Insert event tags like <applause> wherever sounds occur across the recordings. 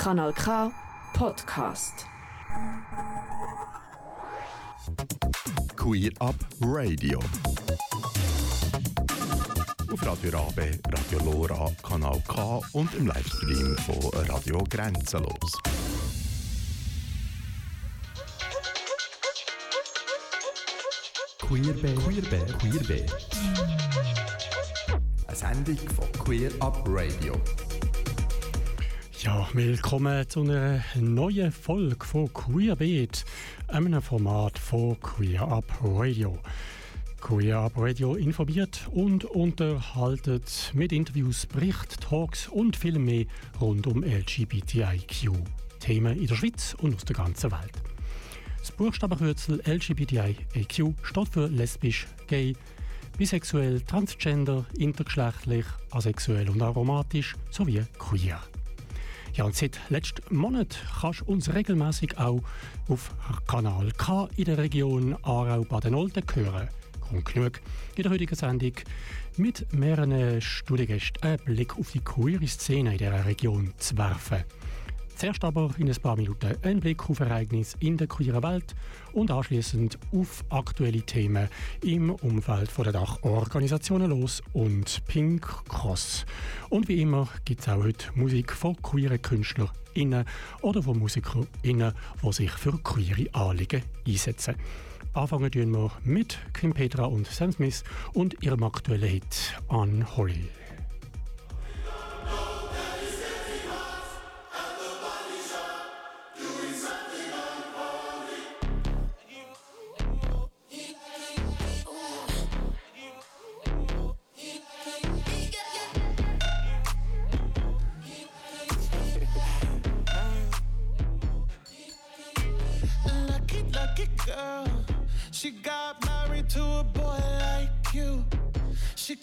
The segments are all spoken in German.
Kanal K Podcast. Queer Up Radio. Auf Radio Rabe, Radio Lora, Kanal K und im Livestream von Radio Grenzenlos. Queerbe, Queerbe, Queerbe. Eine Sendung von Queer Up Radio. Ja, willkommen zu einer neuen Folge von Queerbeat, einem Format von Queer Up Radio. Queer Up Radio informiert und unterhaltet mit Interviews, Bericht, Talks und viel mehr rund um LGBTIQ-Themen in der Schweiz und aus der ganzen Welt. Das Buchstabenkürzel LGBTIQ steht für lesbisch, gay, bisexuell, transgender, intergeschlechtlich, asexuell und aromatisch sowie queer. Ja, und seit letztem Monat kannst du uns regelmäßig auch auf Kanal K in der Region Aarau-Baden-Olden hören. Grund genug in der heutigen Sendung mit mehreren Studiengästen einen Blick auf die queere Szene in dieser Region zu werfen. Zuerst aber in ein paar Minuten ein Blick auf Ereignisse in der queeren Welt und anschließend auf aktuelle Themen im Umfeld der Dachorganisationen Los und Pink Cross. Und wie immer gibt es auch heute Musik von queeren KünstlerInnen oder von MusikerInnen, die sich für queere Anliegen einsetzen. Anfangen wir mit Kim Petra und Sam Smith und ihrem aktuellen Hit Unholy.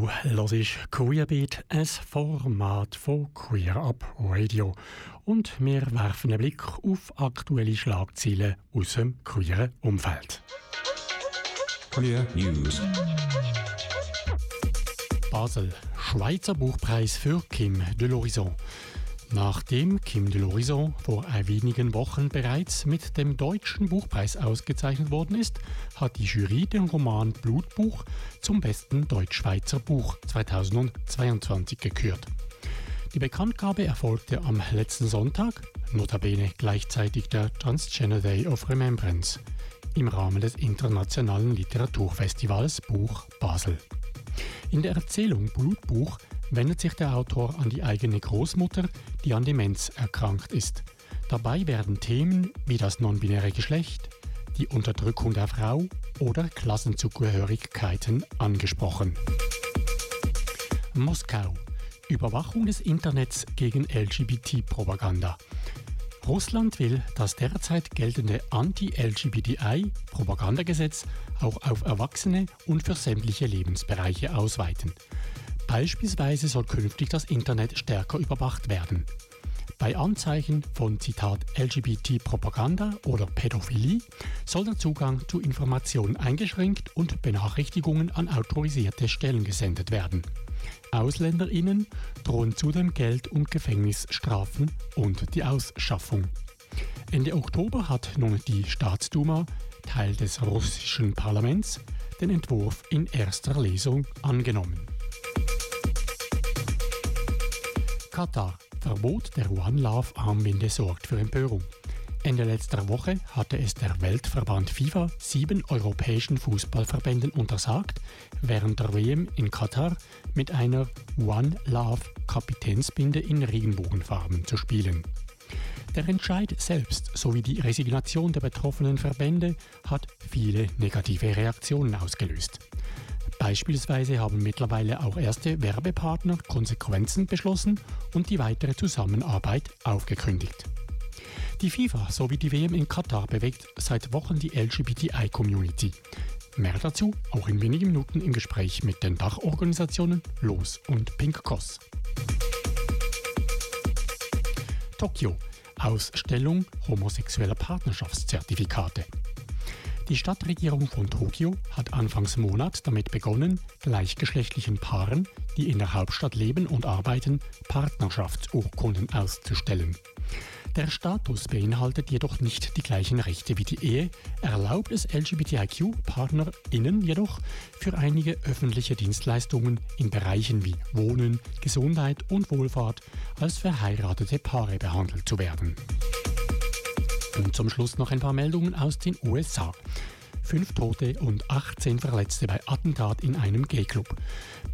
Du hörst Queerbeat, ein Format von Queer Up Radio. Und wir werfen einen Blick auf aktuelle Schlagzeilen aus dem queeren Umfeld. Queer News. Basel, Schweizer Buchpreis für Kim de l'Horizon. Nachdem Kim de l'Horizon vor wenigen Wochen bereits mit dem Deutschen Buchpreis ausgezeichnet worden ist, hat die Jury den Roman Blutbuch zum besten Deutschschweizer Buch 2022 gekürt. Die Bekanntgabe erfolgte am letzten Sonntag, notabene gleichzeitig der Transgender Day of Remembrance. im Rahmen des internationalen Literaturfestivals Buch Basel. In der Erzählung Blutbuch wendet sich der Autor an die eigene Großmutter, die an Demenz erkrankt ist. Dabei werden Themen wie das non-binäre Geschlecht, die Unterdrückung der Frau oder Klassenzugehörigkeiten angesprochen. Moskau. Überwachung des Internets gegen LGBT-Propaganda. Russland will das derzeit geltende Anti-LGBTI-Propagandagesetz auch auf Erwachsene und für sämtliche Lebensbereiche ausweiten. Beispielsweise soll künftig das Internet stärker überwacht werden. Bei Anzeichen von Zitat LGBT-Propaganda oder Pädophilie soll der Zugang zu Informationen eingeschränkt und Benachrichtigungen an autorisierte Stellen gesendet werden. AusländerInnen drohen zudem Geld- und Gefängnisstrafen und die Ausschaffung. Ende Oktober hat nun die Staatsduma, Teil des russischen Parlaments, den Entwurf in erster Lesung angenommen. Katar. Verbot der One Love Armbinde sorgt für Empörung. Ende letzter Woche hatte es der Weltverband FIFA sieben europäischen Fußballverbänden untersagt, während der WM in Katar mit einer One Love Kapitänsbinde in Regenbogenfarben zu spielen. Der Entscheid selbst sowie die Resignation der betroffenen Verbände hat viele negative Reaktionen ausgelöst. Beispielsweise haben mittlerweile auch erste Werbepartner Konsequenzen beschlossen und die weitere Zusammenarbeit aufgekündigt. Die FIFA sowie die WM in Katar bewegt seit Wochen die LGBTI-Community. Mehr dazu auch in wenigen Minuten im Gespräch mit den Dachorganisationen LOS und Pink Cross. Tokio Ausstellung homosexueller Partnerschaftszertifikate. Die Stadtregierung von Tokio hat anfangs Monat damit begonnen, gleichgeschlechtlichen Paaren, die in der Hauptstadt leben und arbeiten, Partnerschaftsurkunden auszustellen. Der Status beinhaltet jedoch nicht die gleichen Rechte wie die Ehe, erlaubt es LGBTIQ-PartnerInnen jedoch für einige öffentliche Dienstleistungen in Bereichen wie Wohnen, Gesundheit und Wohlfahrt als verheiratete Paare behandelt zu werden. Und zum Schluss noch ein paar Meldungen aus den USA. Fünf Tote und 18 Verletzte bei Attentat in einem Gay-Club.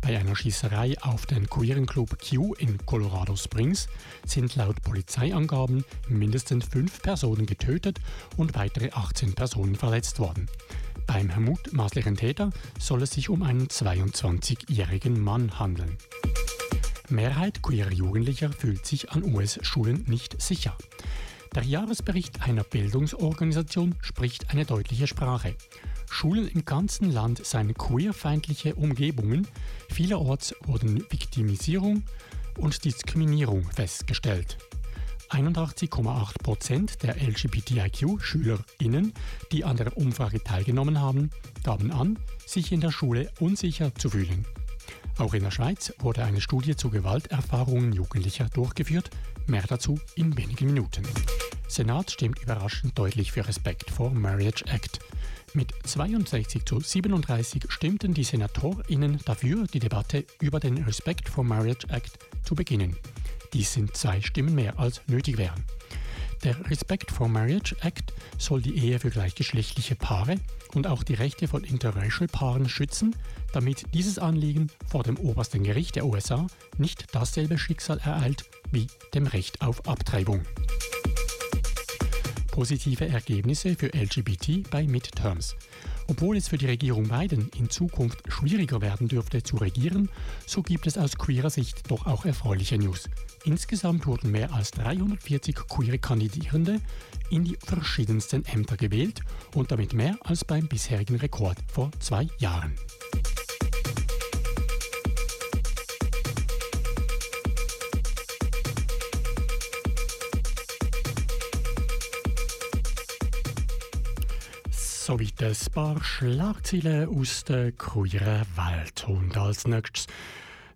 Bei einer Schießerei auf den queeren Club Q in Colorado Springs sind laut Polizeiangaben mindestens fünf Personen getötet und weitere 18 Personen verletzt worden. Beim mutmaßlichen Täter soll es sich um einen 22-jährigen Mann handeln. Mehrheit queerer Jugendlicher fühlt sich an US-Schulen nicht sicher. Der Jahresbericht einer Bildungsorganisation spricht eine deutliche Sprache. Schulen im ganzen Land seien queerfeindliche Umgebungen. Vielerorts wurden Viktimisierung und Diskriminierung festgestellt. 81,8 Prozent der LGBTIQ-SchülerInnen, die an der Umfrage teilgenommen haben, gaben an, sich in der Schule unsicher zu fühlen. Auch in der Schweiz wurde eine Studie zu Gewalterfahrungen Jugendlicher durchgeführt. Mehr dazu in wenigen Minuten. Senat stimmt überraschend deutlich für Respect for Marriage Act. Mit 62 zu 37 stimmten die SenatorInnen dafür, die Debatte über den Respect for Marriage Act zu beginnen. Dies sind zwei Stimmen mehr als nötig wären. Der Respect for Marriage Act soll die Ehe für gleichgeschlechtliche Paare und auch die Rechte von interracial Paaren schützen, damit dieses Anliegen vor dem obersten Gericht der USA nicht dasselbe Schicksal ereilt wie dem Recht auf Abtreibung positive Ergebnisse für LGBT bei Midterms. Obwohl es für die Regierung Biden in Zukunft schwieriger werden dürfte zu regieren, so gibt es aus queerer Sicht doch auch erfreuliche News. Insgesamt wurden mehr als 340 queere Kandidierende in die verschiedensten Ämter gewählt und damit mehr als beim bisherigen Rekord vor zwei Jahren. Soweit ein paar Schlagzeilen aus der queeren Welt. Und als nächstes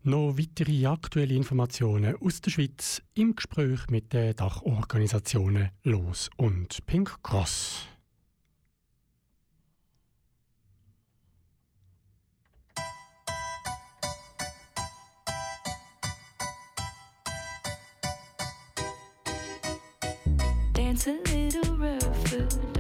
noch weitere aktuelle Informationen aus der Schweiz im Gespräch mit den Dachorganisationen Los und Pink Cross. Dance a little rougher,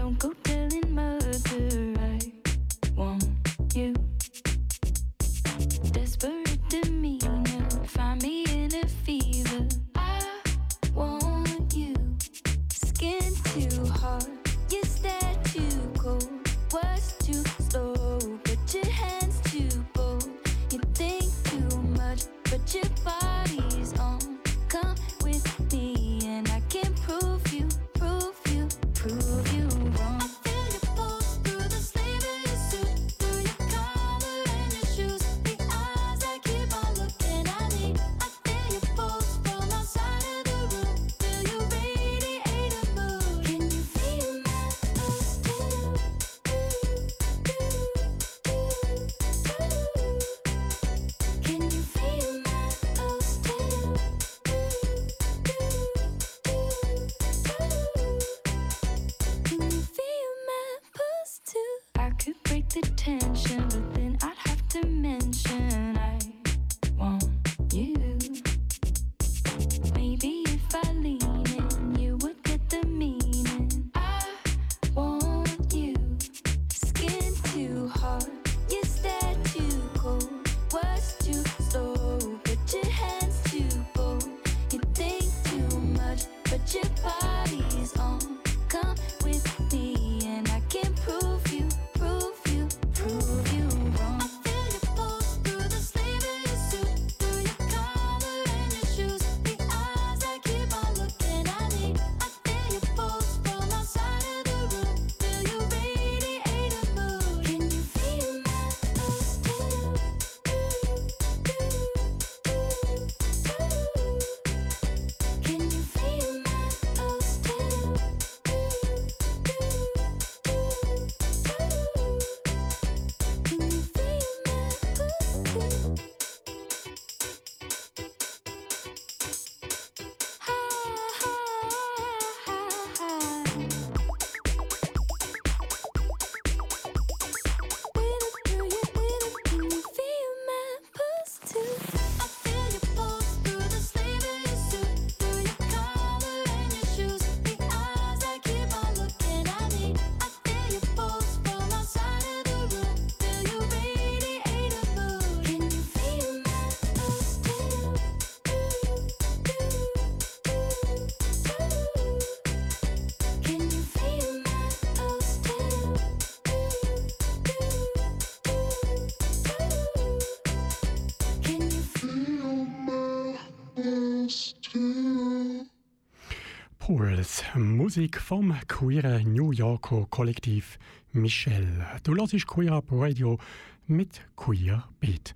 Pools, Musik vom queeren New Yorker Kollektiv Michelle. Du hörst Queer Up Radio mit Queer Beat.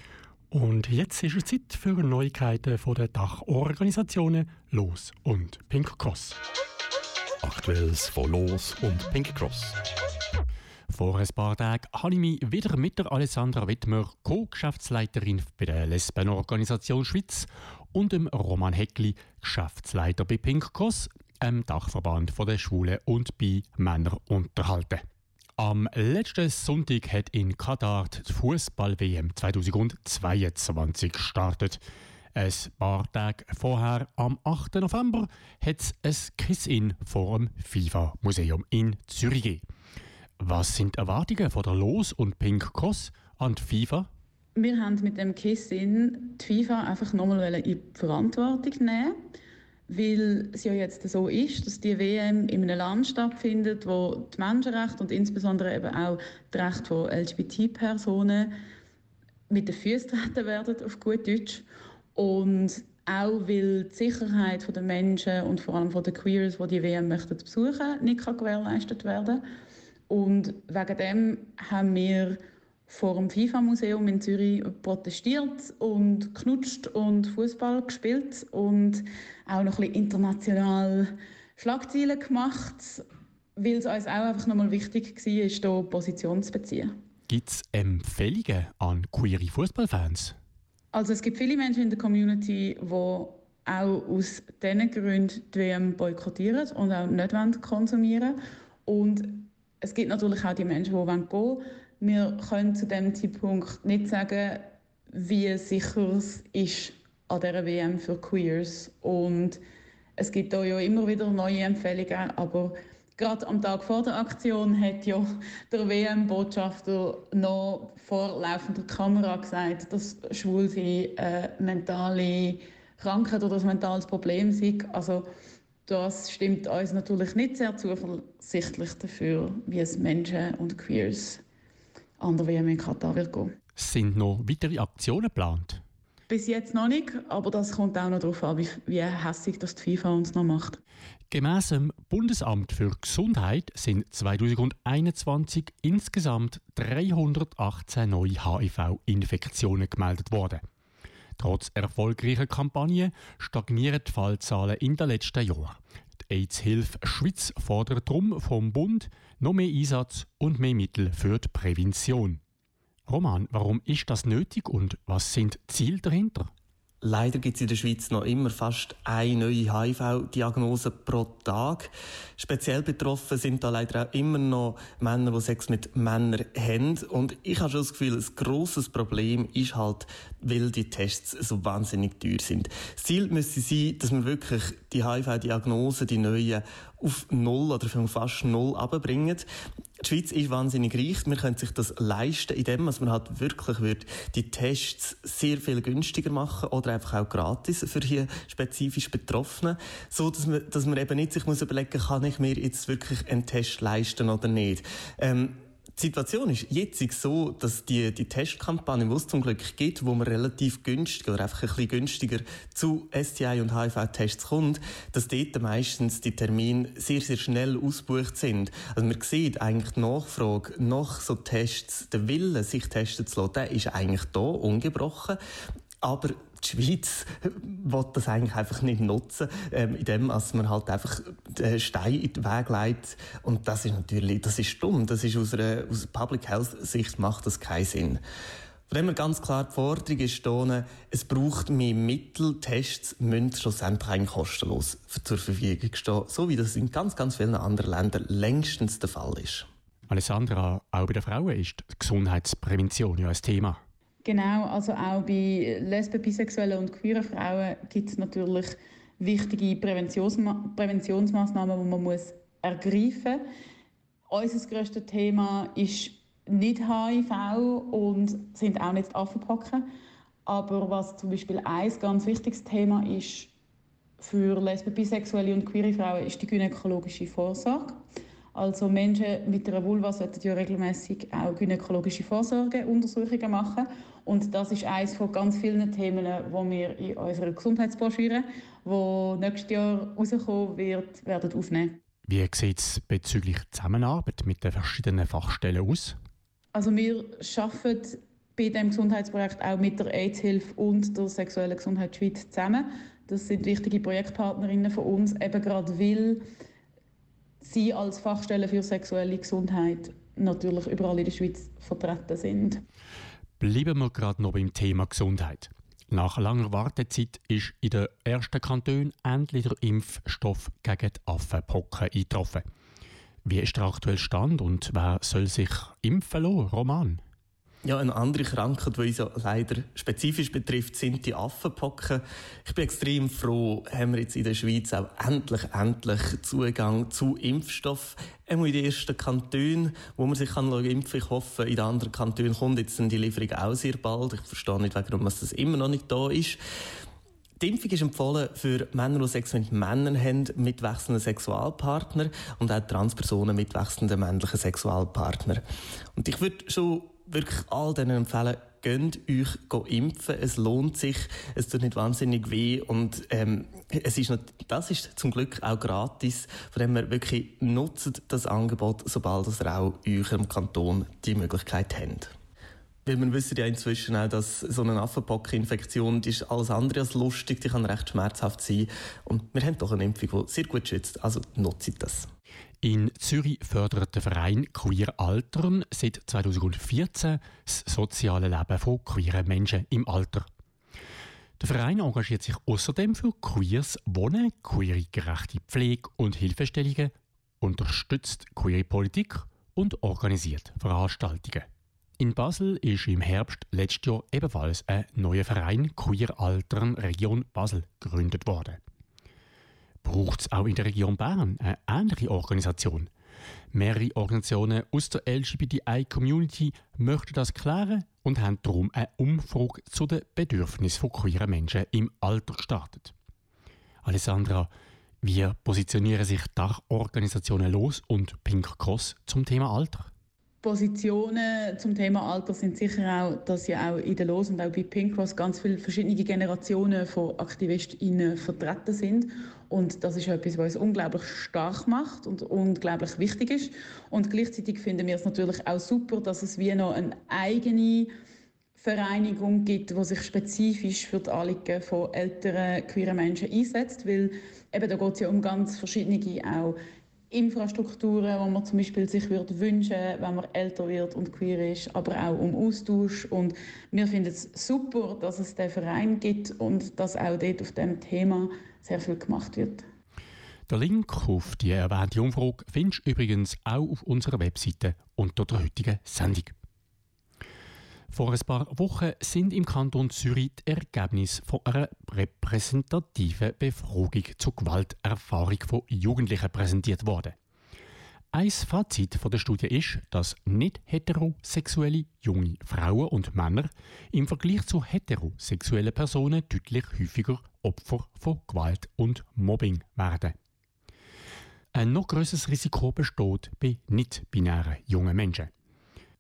Und jetzt ist es Zeit für Neuigkeiten von den Dachorganisationen Los und Pink Cross. Aktuelles von Los und Pink Cross. Vor ein paar Tagen habe ich mich wieder mit der Alessandra Wittmer, Co-Geschäftsleiterin bei der Lesbenorganisation Schweiz, und dem Roman Heckli, Geschäftsleiter bei Pink Cross, einem Dachverband der Schwulen und bei Männern unterhalten. Am letzten Sonntag hat in Katar die Fußball-WM 2022 gestartet. Ein paar Tage vorher, am 8. November, hat es ein Kiss-In vor dem FIFA-Museum in Zürich gegeben. Was sind die Erwartungen von der Los und Pink Cross an die FIFA? Wir haben mit dem Kiss-In die FIFA einfach nochmal in die Verantwortung nehmen, weil es ja jetzt so ist, dass die WM in einem Land stattfindet, wo die Menschenrechte und insbesondere eben auch die Rechte von LGBT-Personen mit den Füßen treten werden, auf gut Deutsch. Und auch weil die Sicherheit der Menschen und vor allem der Queers, die die WM möchten besuchen, nicht kann gewährleistet werden Und wegen dem haben wir vor dem FIFA-Museum in Zürich protestiert und knutscht und Fußball gespielt und auch noch ein bisschen international Schlagzeilen gemacht, weil es uns auch einfach nochmal wichtig war, hier Position zu beziehen. Gibt es Empfehlungen an queere Fußballfans? Also es gibt viele Menschen in der Community, die auch aus diesen Gründen die WM boykottieren und auch nicht wollen konsumieren Und es gibt natürlich auch die Menschen, die gehen wollen. Wir können zu dem Zeitpunkt nicht sagen, wie sicher es ist an dieser WM für Queers. Und es gibt da ja immer wieder neue Empfehlungen, aber gerade am Tag vor der Aktion hat ja der WM-Botschafter noch vor laufender Kamera gesagt, dass Schwulsein eine mentale Krankheit oder ein mentales Problem sei. Also das stimmt uns natürlich nicht sehr zuversichtlich dafür, wie es Menschen und Queers an der WM in Katar wird gehen. Sind noch weitere Aktionen geplant? Bis jetzt noch nicht, aber das kommt auch noch darauf an, wie, wie hässig das die FIFA uns noch macht. Gemäss dem Bundesamt für Gesundheit sind 2021 insgesamt 318 neue HIV-Infektionen gemeldet worden. Trotz erfolgreicher Kampagnen stagnieren die Fallzahlen in den letzten Jahren. Die AIDS-Hilfe Schweiz fordert darum vom Bund noch mehr Einsatz und mehr Mittel für die Prävention. Roman, warum ist das nötig und was sind die Ziele dahinter? Leider gibt es in der Schweiz noch immer fast eine neue HIV-Diagnose pro Tag. Speziell betroffen sind da leider auch immer noch Männer, die Sex mit Männern haben. Und ich habe schon das Gefühl, ein grosses Problem ist halt, weil die Tests so wahnsinnig teuer sind. Das Ziel müsste sein, dass man wirklich die HIV-Diagnose, die neuen, auf null oder fast null abbringen. Die Schweiz ist wahnsinnig reich. Wir können sich das leisten, indem man halt wirklich wird die Tests sehr viel günstiger machen oder einfach auch gratis für hier spezifisch Betroffene, so dass man, dass man eben nicht sich muss überlegen, kann ich mir jetzt wirklich einen Test leisten oder nicht. Ähm, die Situation ist jetzt so, dass die, die Testkampagne, die es zum Glück gibt, wo man relativ günstig oder einfach ein bisschen günstiger zu STI und HIV-Tests kommt, dass dort meistens die Termine sehr, sehr schnell ausgebucht sind. Also man sieht eigentlich die Nachfrage nach so Tests, der Wille, sich testen zu lassen, der ist eigentlich da, ungebrochen. Aber die Schweiz <laughs> will das eigentlich einfach nicht nutzen, ähm, indem man halt einfach den Stein in den Weg legt. Und das ist natürlich, das ist dumm. Das ist aus einer, aus Public Health Sicht macht das keinen Sinn. Von dem her ganz klar die Forderung ist hier, es braucht mehr Mittel, Tests müssen schlussendlich eigentlich kostenlos zur Verfügung stehen, so wie das in ganz, ganz vielen anderen Ländern längstens der Fall ist. Alessandra, auch bei den Frauen ist die Gesundheitsprävention ja ein Thema. Genau, also auch bei lesben, bisexuellen und queeren Frauen gibt es natürlich wichtige Präventionsma Präventionsmaßnahmen, die man muss ergreifen muss. Unser grösstes Thema ist nicht HIV und sind auch nicht Affenpocken. Aber was zum Beispiel ein ganz wichtiges Thema ist für lesben, bisexuelle und queere Frauen, ist die gynäkologische Vorsorge. Also Menschen mit einer Vulva sollten ja regelmäßig auch gynäkologische Vorsorgeuntersuchungen machen. Und das ist eines von ganz vielen Themen, die wir in unserer Gesundheitsbroschüre, die nächstes Jahr rauskommen wird, werden aufnehmen. Wie sieht es bezüglich Zusammenarbeit mit den verschiedenen Fachstellen aus? Also wir arbeiten bei dem Gesundheitsprojekt auch mit der AIDS-Hilfe und der Sexuellen Gesundheit Schweiz zusammen. Das sind wichtige Projektpartnerinnen von uns, eben gerade weil sie als Fachstelle für sexuelle Gesundheit natürlich überall in der Schweiz vertreten sind. Bleiben wir gerade noch beim Thema Gesundheit. Nach langer Wartezeit ist in den ersten Kantonen endlich der Impfstoff gegen die Affenpocken eingetroffen. Wie ist der aktuelle Stand und wer soll sich impfen lassen? Roman? Ja, eine andere Krankheit, die uns ja leider spezifisch betrifft, sind die Affenpocken. Ich bin extrem froh, haben wir jetzt in der Schweiz auch endlich, endlich Zugang zu Impfstoff. Einmal in den ersten Kantonen, wo man sich kann impfen kann. Ich hoffe, in den anderen Kantonen kommt jetzt die Lieferung auch sehr bald. Ich verstehe nicht, warum das immer noch nicht da ist. Die Impfung ist empfohlen für Männer, die Sex mit Männern haben, mit wechselnden Sexualpartnern und auch Transpersonen mit wechselnden männlichen Sexualpartnern. Und ich würde schon wirklich all denen empfehlen, geht euch impfen. Es lohnt sich. Es tut nicht wahnsinnig weh. Und, ähm, es ist, das ist zum Glück auch gratis. Von dem her wirklich nutzt das Angebot, sobald ihr auch in eurem Kanton die Möglichkeit habt. Weil wir wissen ja inzwischen auch, dass so eine Affenpockeninfektion ist alles andere als lustig, die kann recht schmerzhaft sein. Und wir haben doch eine Impfung, die sehr gut schützt. Also nutzt das. In Zürich fördert der Verein Queer Altern seit 2014 das soziale Leben von queeren Menschen im Alter. Der Verein engagiert sich außerdem für queers Wohnen, queere gerechte Pflege und Hilfestellungen, unterstützt queere Politik und organisiert Veranstaltungen. In Basel ist im Herbst letztes Jahr ebenfalls ein neuer Verein Queer Altern Region Basel gegründet worden braucht es auch in der Region Bern eine ähnliche Organisation. Mehrere Organisationen aus der LGBTI-Community möchten das klären und haben darum eine Umfrage zu den Bedürfnissen von queeren Menschen im Alter gestartet. Alessandra, wie positionieren sich Dachorganisationen los und Pink Cross zum Thema Alter? Positionen zum Thema Alter sind sicher auch, dass ja auch in der Los und auch bei Pink Cross ganz viele verschiedene Generationen von AktivistInnen vertreten sind. Und das ist etwas, was uns unglaublich stark macht und unglaublich wichtig ist. Und gleichzeitig finden wir es natürlich auch super, dass es wie noch eine eigene Vereinigung gibt, die sich spezifisch für die Anliegen von älteren queeren Menschen einsetzt, weil eben da geht es ja um ganz verschiedene auch Infrastrukturen, die man zum Beispiel sich würde wünschen wenn man älter wird und queer ist, aber auch um Austausch. Und wir finden es super, dass es den Verein gibt und dass auch dort auf diesem Thema sehr viel gemacht wird. Der Link auf die erwähnte Umfrage findest du übrigens auch auf unserer Webseite unter der heutigen Sendung. Vor ein paar Wochen sind im Kanton Zürich die Ergebnisse von einer repräsentativen Befragung zur Gewalterfahrung von Jugendlichen präsentiert worden. Ein Fazit der Studie ist, dass nicht heterosexuelle junge Frauen und Männer im Vergleich zu heterosexuellen Personen deutlich häufiger Opfer von Gewalt und Mobbing werden. Ein noch größeres Risiko besteht bei nicht-binären jungen Menschen.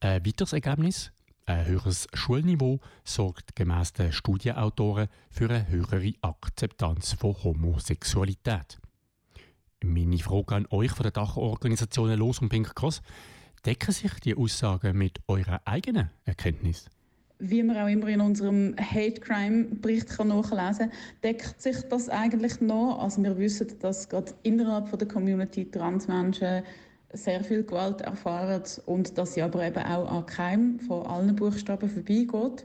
Ein weiteres Ergebnis, ein höheres Schulniveau sorgt gemäss den Studienautoren für eine höhere Akzeptanz von Homosexualität. Meine Frage an euch von der Dachorganisationen Los und Pink Cross: Decken sich die Aussagen mit eurer eigenen Erkenntnis? Wie man auch immer in unserem Hate Crime Bericht nachlesen kann, deckt sich das eigentlich noch. Also wir wissen, dass gerade innerhalb der Community Transmenschen sehr viel Gewalt erfahren und dass sie aber eben auch an keinem von allen Buchstaben vorbeigeht.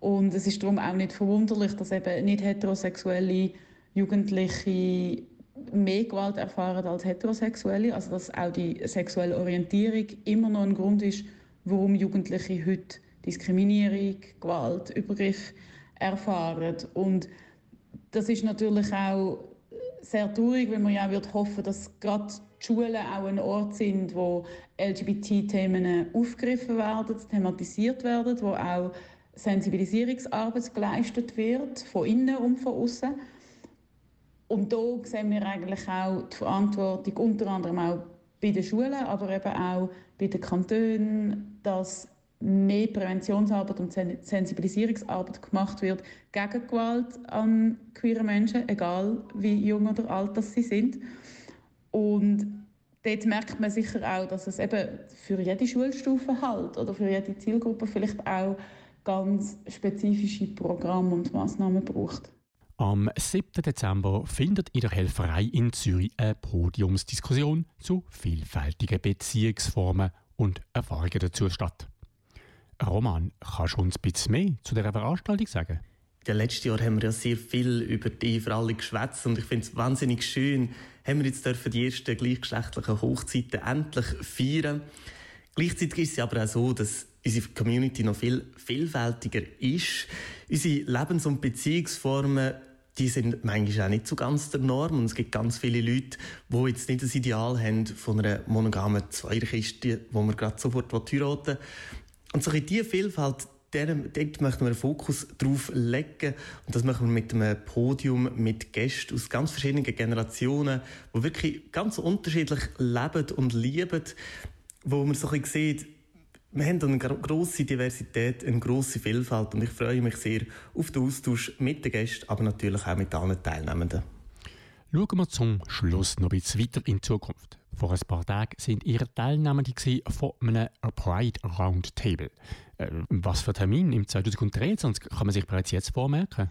Und es ist darum auch nicht verwunderlich, dass eben nicht heterosexuelle Jugendliche mehr Gewalt erfahren als heterosexuelle. Also dass auch die sexuelle Orientierung immer noch ein Grund ist, warum Jugendliche heute Diskriminierung, Gewalt, Übergriff erfahren. Und das ist natürlich auch sehr traurig, wenn man ja hoffen, dass gerade die Schulen auch ein Ort sind, wo LGBT-Themen aufgegriffen werden, thematisiert werden, wo auch Sensibilisierungsarbeit geleistet wird, von innen und von außen. Und da sehen wir eigentlich auch die Verantwortung unter anderem auch bei den Schulen, aber eben auch bei den Kantonen, dass mehr Präventionsarbeit und Sensibilisierungsarbeit gemacht wird gegen Gewalt an queeren Menschen, egal wie jung oder alt sie sind. Und dort merkt man sicher auch, dass es eben für jede Schulstufe halt oder für jede Zielgruppe vielleicht auch ganz spezifische Programme und Massnahmen braucht. Am 7. Dezember findet in der Helferei in Zürich eine Podiumsdiskussion zu vielfältigen Beziehungsformen und Erfahrungen dazu statt. Roman, kannst du uns ein bisschen mehr zu dieser Veranstaltung sagen? Ja, letztes Jahr haben wir ja sehr viel über die für alle geschwätzt und ich finde es wahnsinnig schön, haben wir jetzt dürfen die ersten gleichgeschlechtlichen Hochzeiten endlich feiern. Gleichzeitig ist es aber auch so, dass unsere Community noch viel vielfältiger ist. Unsere Lebens- und Beziehungsformen die sind manchmal auch nicht so ganz der Norm. Und es gibt ganz viele Leute, die jetzt nicht das Ideal haben von einer monogamen Zweierkiste, wo man gerade sofort heiraten will. Und so diese Vielfalt, dort möchten wir einen Fokus drauf legen. Und das machen wir mit einem Podium mit Gästen aus ganz verschiedenen Generationen, die wirklich ganz unterschiedlich leben und lieben, wo man so ein bisschen sieht, wir haben eine grosse Diversität, eine grosse Vielfalt und ich freue mich sehr auf den Austausch mit den Gästen, aber natürlich auch mit allen Teilnehmenden. Schauen wir zum Schluss noch ein bisschen weiter in Zukunft. Vor ein paar Tagen sind ihr Teilnehmende von einem Pride Roundtable. Äh, was für Termin im 2023 kann man sich bereits jetzt vormerken?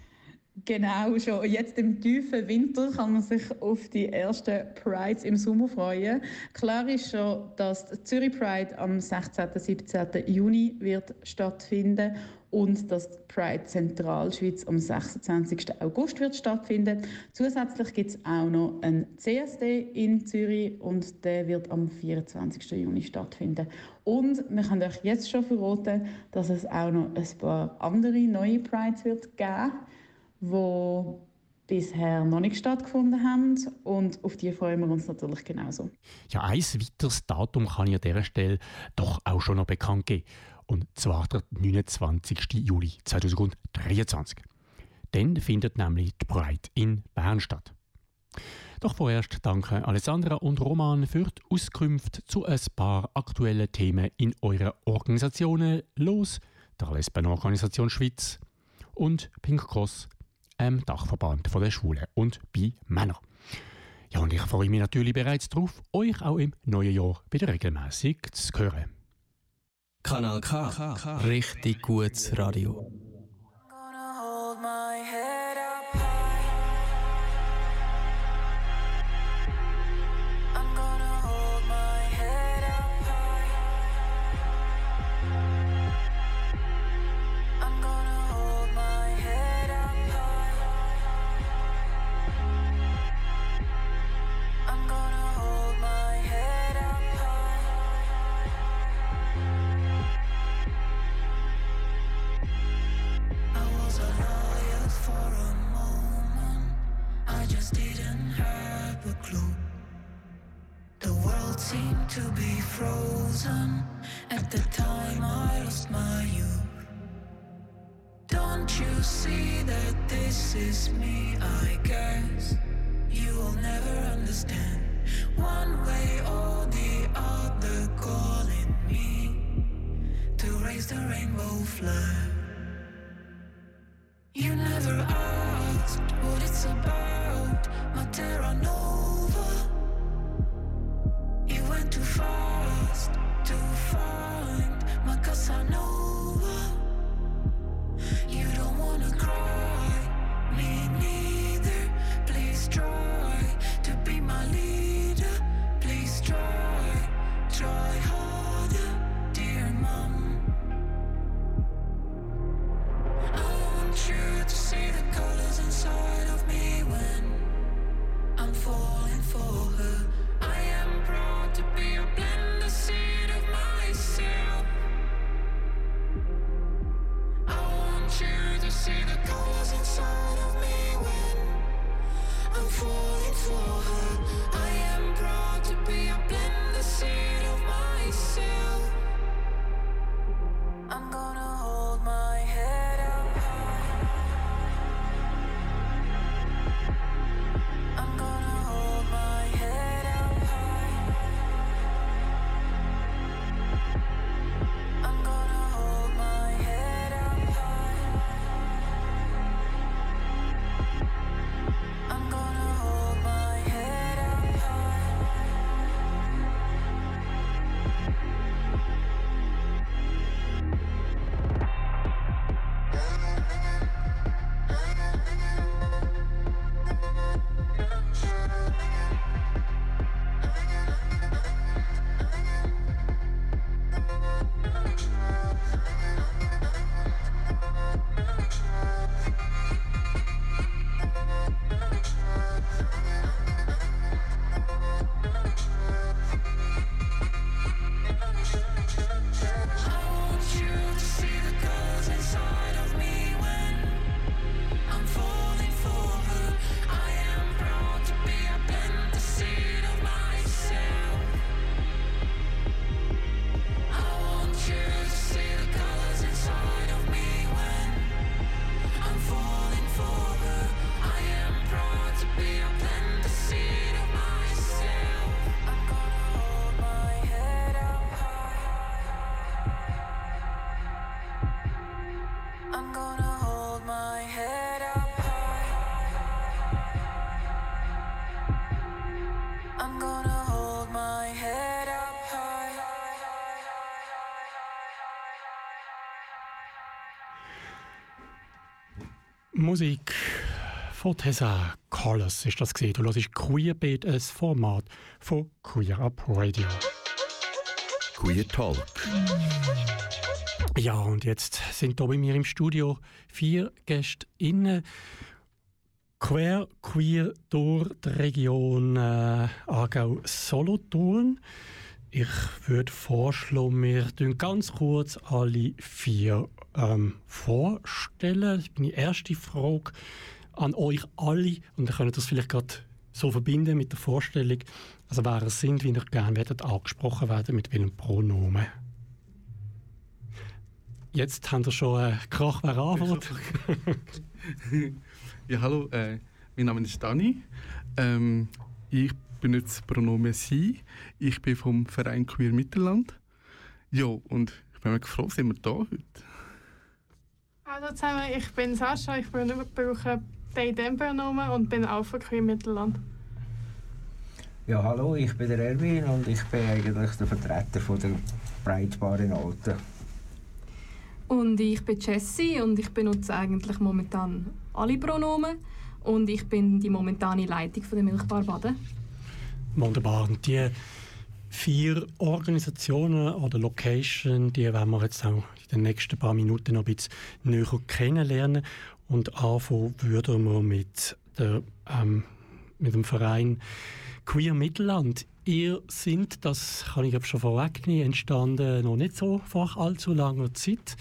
Genau, schon jetzt im tiefen Winter kann man sich auf die ersten Prides im Sommer freuen. Klar ist schon, dass die Zürich Pride am 16. und 17. Juni wird stattfinden und dass Pride Zentralschweiz am 26. August wird stattfinden. Zusätzlich gibt es auch noch einen CSD in Zürich und der wird am 24. Juni stattfinden. Und wir können euch jetzt schon verraten, dass es auch noch ein paar andere neue Prides wird geben die bisher noch nicht stattgefunden haben. Und auf die freuen wir uns natürlich genauso. Ja, ein weiteres Datum kann ich an dieser Stelle doch auch schon noch bekannt geben. Und zwar der 29. Juli 2023. Dann findet nämlich die Pride in Bern statt. Doch vorerst danke Alessandra und Roman für die Auskünfte zu ein paar aktuellen Themen in euren Organisationen los, der Lesbenorganisation Schweiz und Pink Cross ähm, Dachverband von der Schwulen und bei Männern. Ja, und ich freue mich natürlich bereits darauf, euch auch im neuen Jahr wieder regelmäßig zu hören. Kanal K. Richtig gutes Radio. Gonna hold Musik von Tessa Colors ist das gesehen. Du hörst Queerbeat, ein Format von Queer Up Radio. Queer Talk. Ja, und jetzt sind hier bei mir im Studio vier Gäste innen. Quer, queer durch die Region äh, Aargau-Solothurn. Ich würde vorschlagen, wir tun ganz kurz alle vier ähm, vorstellen. Meine erste Frage an euch alle. Und ihr könnt das vielleicht gerade so verbinden mit der Vorstellung, also wer ihr sind, wie ihr gerne werdet angesprochen werden, mit welchem Pronomen. Jetzt haben wir schon äh, Krach, wer antwortet. <laughs> Ja, hallo, äh, mein Name ist Dani. Ähm, ich benutze Pronomen Sie. Ich bin vom Verein Queer Mittelland. Ja, und ich bin mega froh, sind wir da heute. Hallo zusammen, ich bin Sascha, ich brauche they them Pronomen und bin auch von Queer Mittelland. Ja, hallo, ich bin der Erwin und ich bin eigentlich der Vertreter von der Breitbaren Alten. Und ich bin Jessie und ich benutze eigentlich momentan alle Pronomen. Und ich bin die momentane Leitung von der Milchbar Baden. Wunderbar. Und die vier Organisationen oder Location, die werden wir jetzt auch in den nächsten paar Minuten noch ein bisschen näher kennenlernen. Und anfangen würden wir mit, der, ähm, mit dem Verein Queer Mittelland. Ihr sind, das kann ich schon vorwegnehmen, entstanden noch nicht so vor allzu langer Zeit.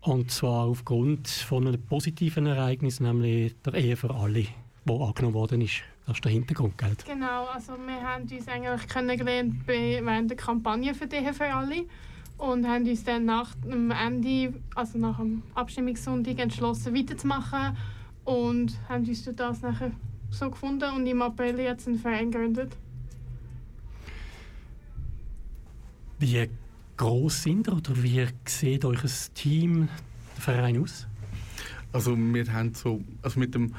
Und zwar aufgrund von einem positiven Ereignis, nämlich der Ehe für alle, wo angenommen worden ist. Das ist der Hintergrund, gell? Genau, also wir haben uns eigentlich kennengelernt bei, während der Kampagne für die für alle und haben uns dann nach dem Ende, also nach dem Abstimmungssonntag entschlossen weiterzumachen und haben uns durch das nachher so gefunden und im April jetzt einen Verein gegründet. Wie groß sind ihr oder wie sieht euch ein Team, der Verein aus? Also wir haben so, also mit dem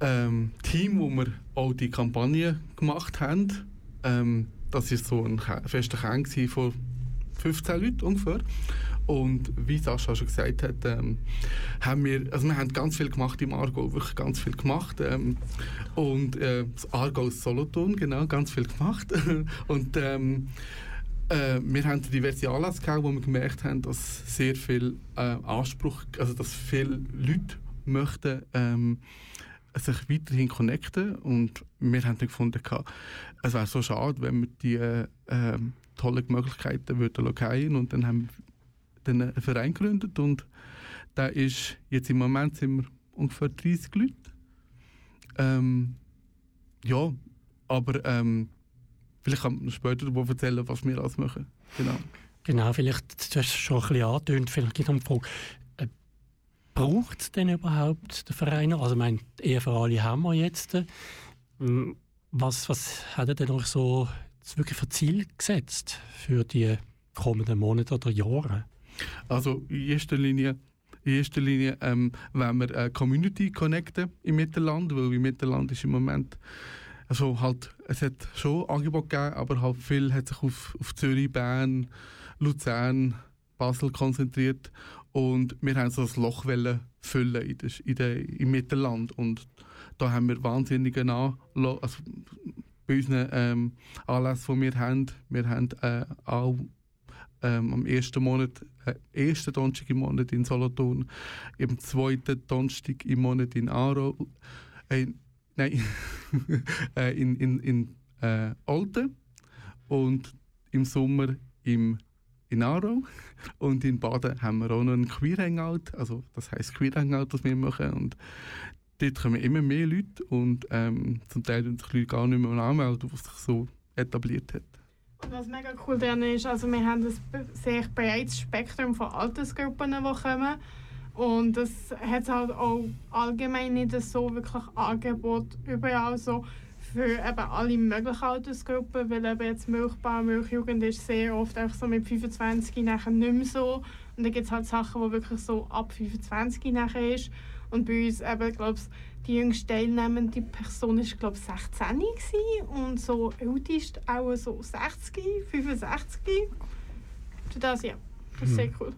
ähm, Team, wo wir auch die Kampagne gemacht haben, ähm, das ist so ein fester Kern von 15 Leuten ungefähr. Und wie Sascha schon gesagt hat, ähm, haben wir, also wir haben ganz viel gemacht im Aargau, wirklich ganz viel gemacht. Ähm, und äh, das Aargau Solothurn, genau, ganz viel gemacht. <laughs> und ähm, äh, wir haben diverse Anlässe gehabt, wo wir gemerkt haben, dass sehr viel äh, Anspruch, also dass viele Leute möchten ähm, sich weiterhin connecten und wir haben dann gefunden, es wäre so schade, wenn wir die äh, tollen Möglichkeiten würden gehen und dann haben wir dann einen Verein gegründet und da ist jetzt im Moment sind wir ungefähr 30 Leute. Ähm, ja, aber ähm, vielleicht kann man später darüber erzählen, was wir alles machen. Genau. Genau, vielleicht, du hast es schon ein bisschen angetönt, vielleicht gibt es eine Frage. Äh, Braucht es denn überhaupt den Verein? Also ich meine, die Ehe für alle haben wir jetzt. Ähm, Was, was hat er denn euch so wirklich für Ziel gesetzt für die kommenden Monate oder Jahre? Also in erster Linie, in erster Linie ähm, wollen wir eine Community connecten im Mittelland, weil im Mittelland ist im Moment also halt, es hat schon Angebot gegeben, aber halt viel hat sich auf, auf Zürich, Bern, Luzern, Basel konzentriert. Und wir haben so ein Loch füllen in der, in der, im Mittelland. Und da haben wir wahnsinnige Anla also bei unseren ähm, Anlässen, die wir haben, wir haben äh, auch ähm, am ersten Monat, äh, ersten Donnerstag im Monat in Solothurn, im zweiten Donnerstag im Monat in Aarau, äh, nein, <laughs> äh, in, in, in äh, Olten und im Sommer im, in Aarau. Und in Baden haben wir auch noch einen Queer Hangout, also das heisst Queer Hangout, das wir machen. Und dort kommen immer mehr Leute. Und ähm, zum Teil tun sich Leute gar nicht mehr anmelden, was sich so etabliert hat. Und was mega cool daran ist, also wir haben ein sehr breites Spektrum von Altersgruppen, die kommen. Und das hat halt auch allgemein nicht so wirklich Angebot überall so für eben alle möglichen Altersgruppen, weil eben jetzt Milchbau, Milchjugend ist sehr oft auch so mit 25 nachher nicht mehr so. Und dann gibt es halt Sachen, die wirklich so ab 25 nachher ist. Und bei uns eben, glaube die jüngste teilnehmende Person war, glaube 16 gewesen und so ältest auch so 60, 65. Für das ja, das ist sehr cool.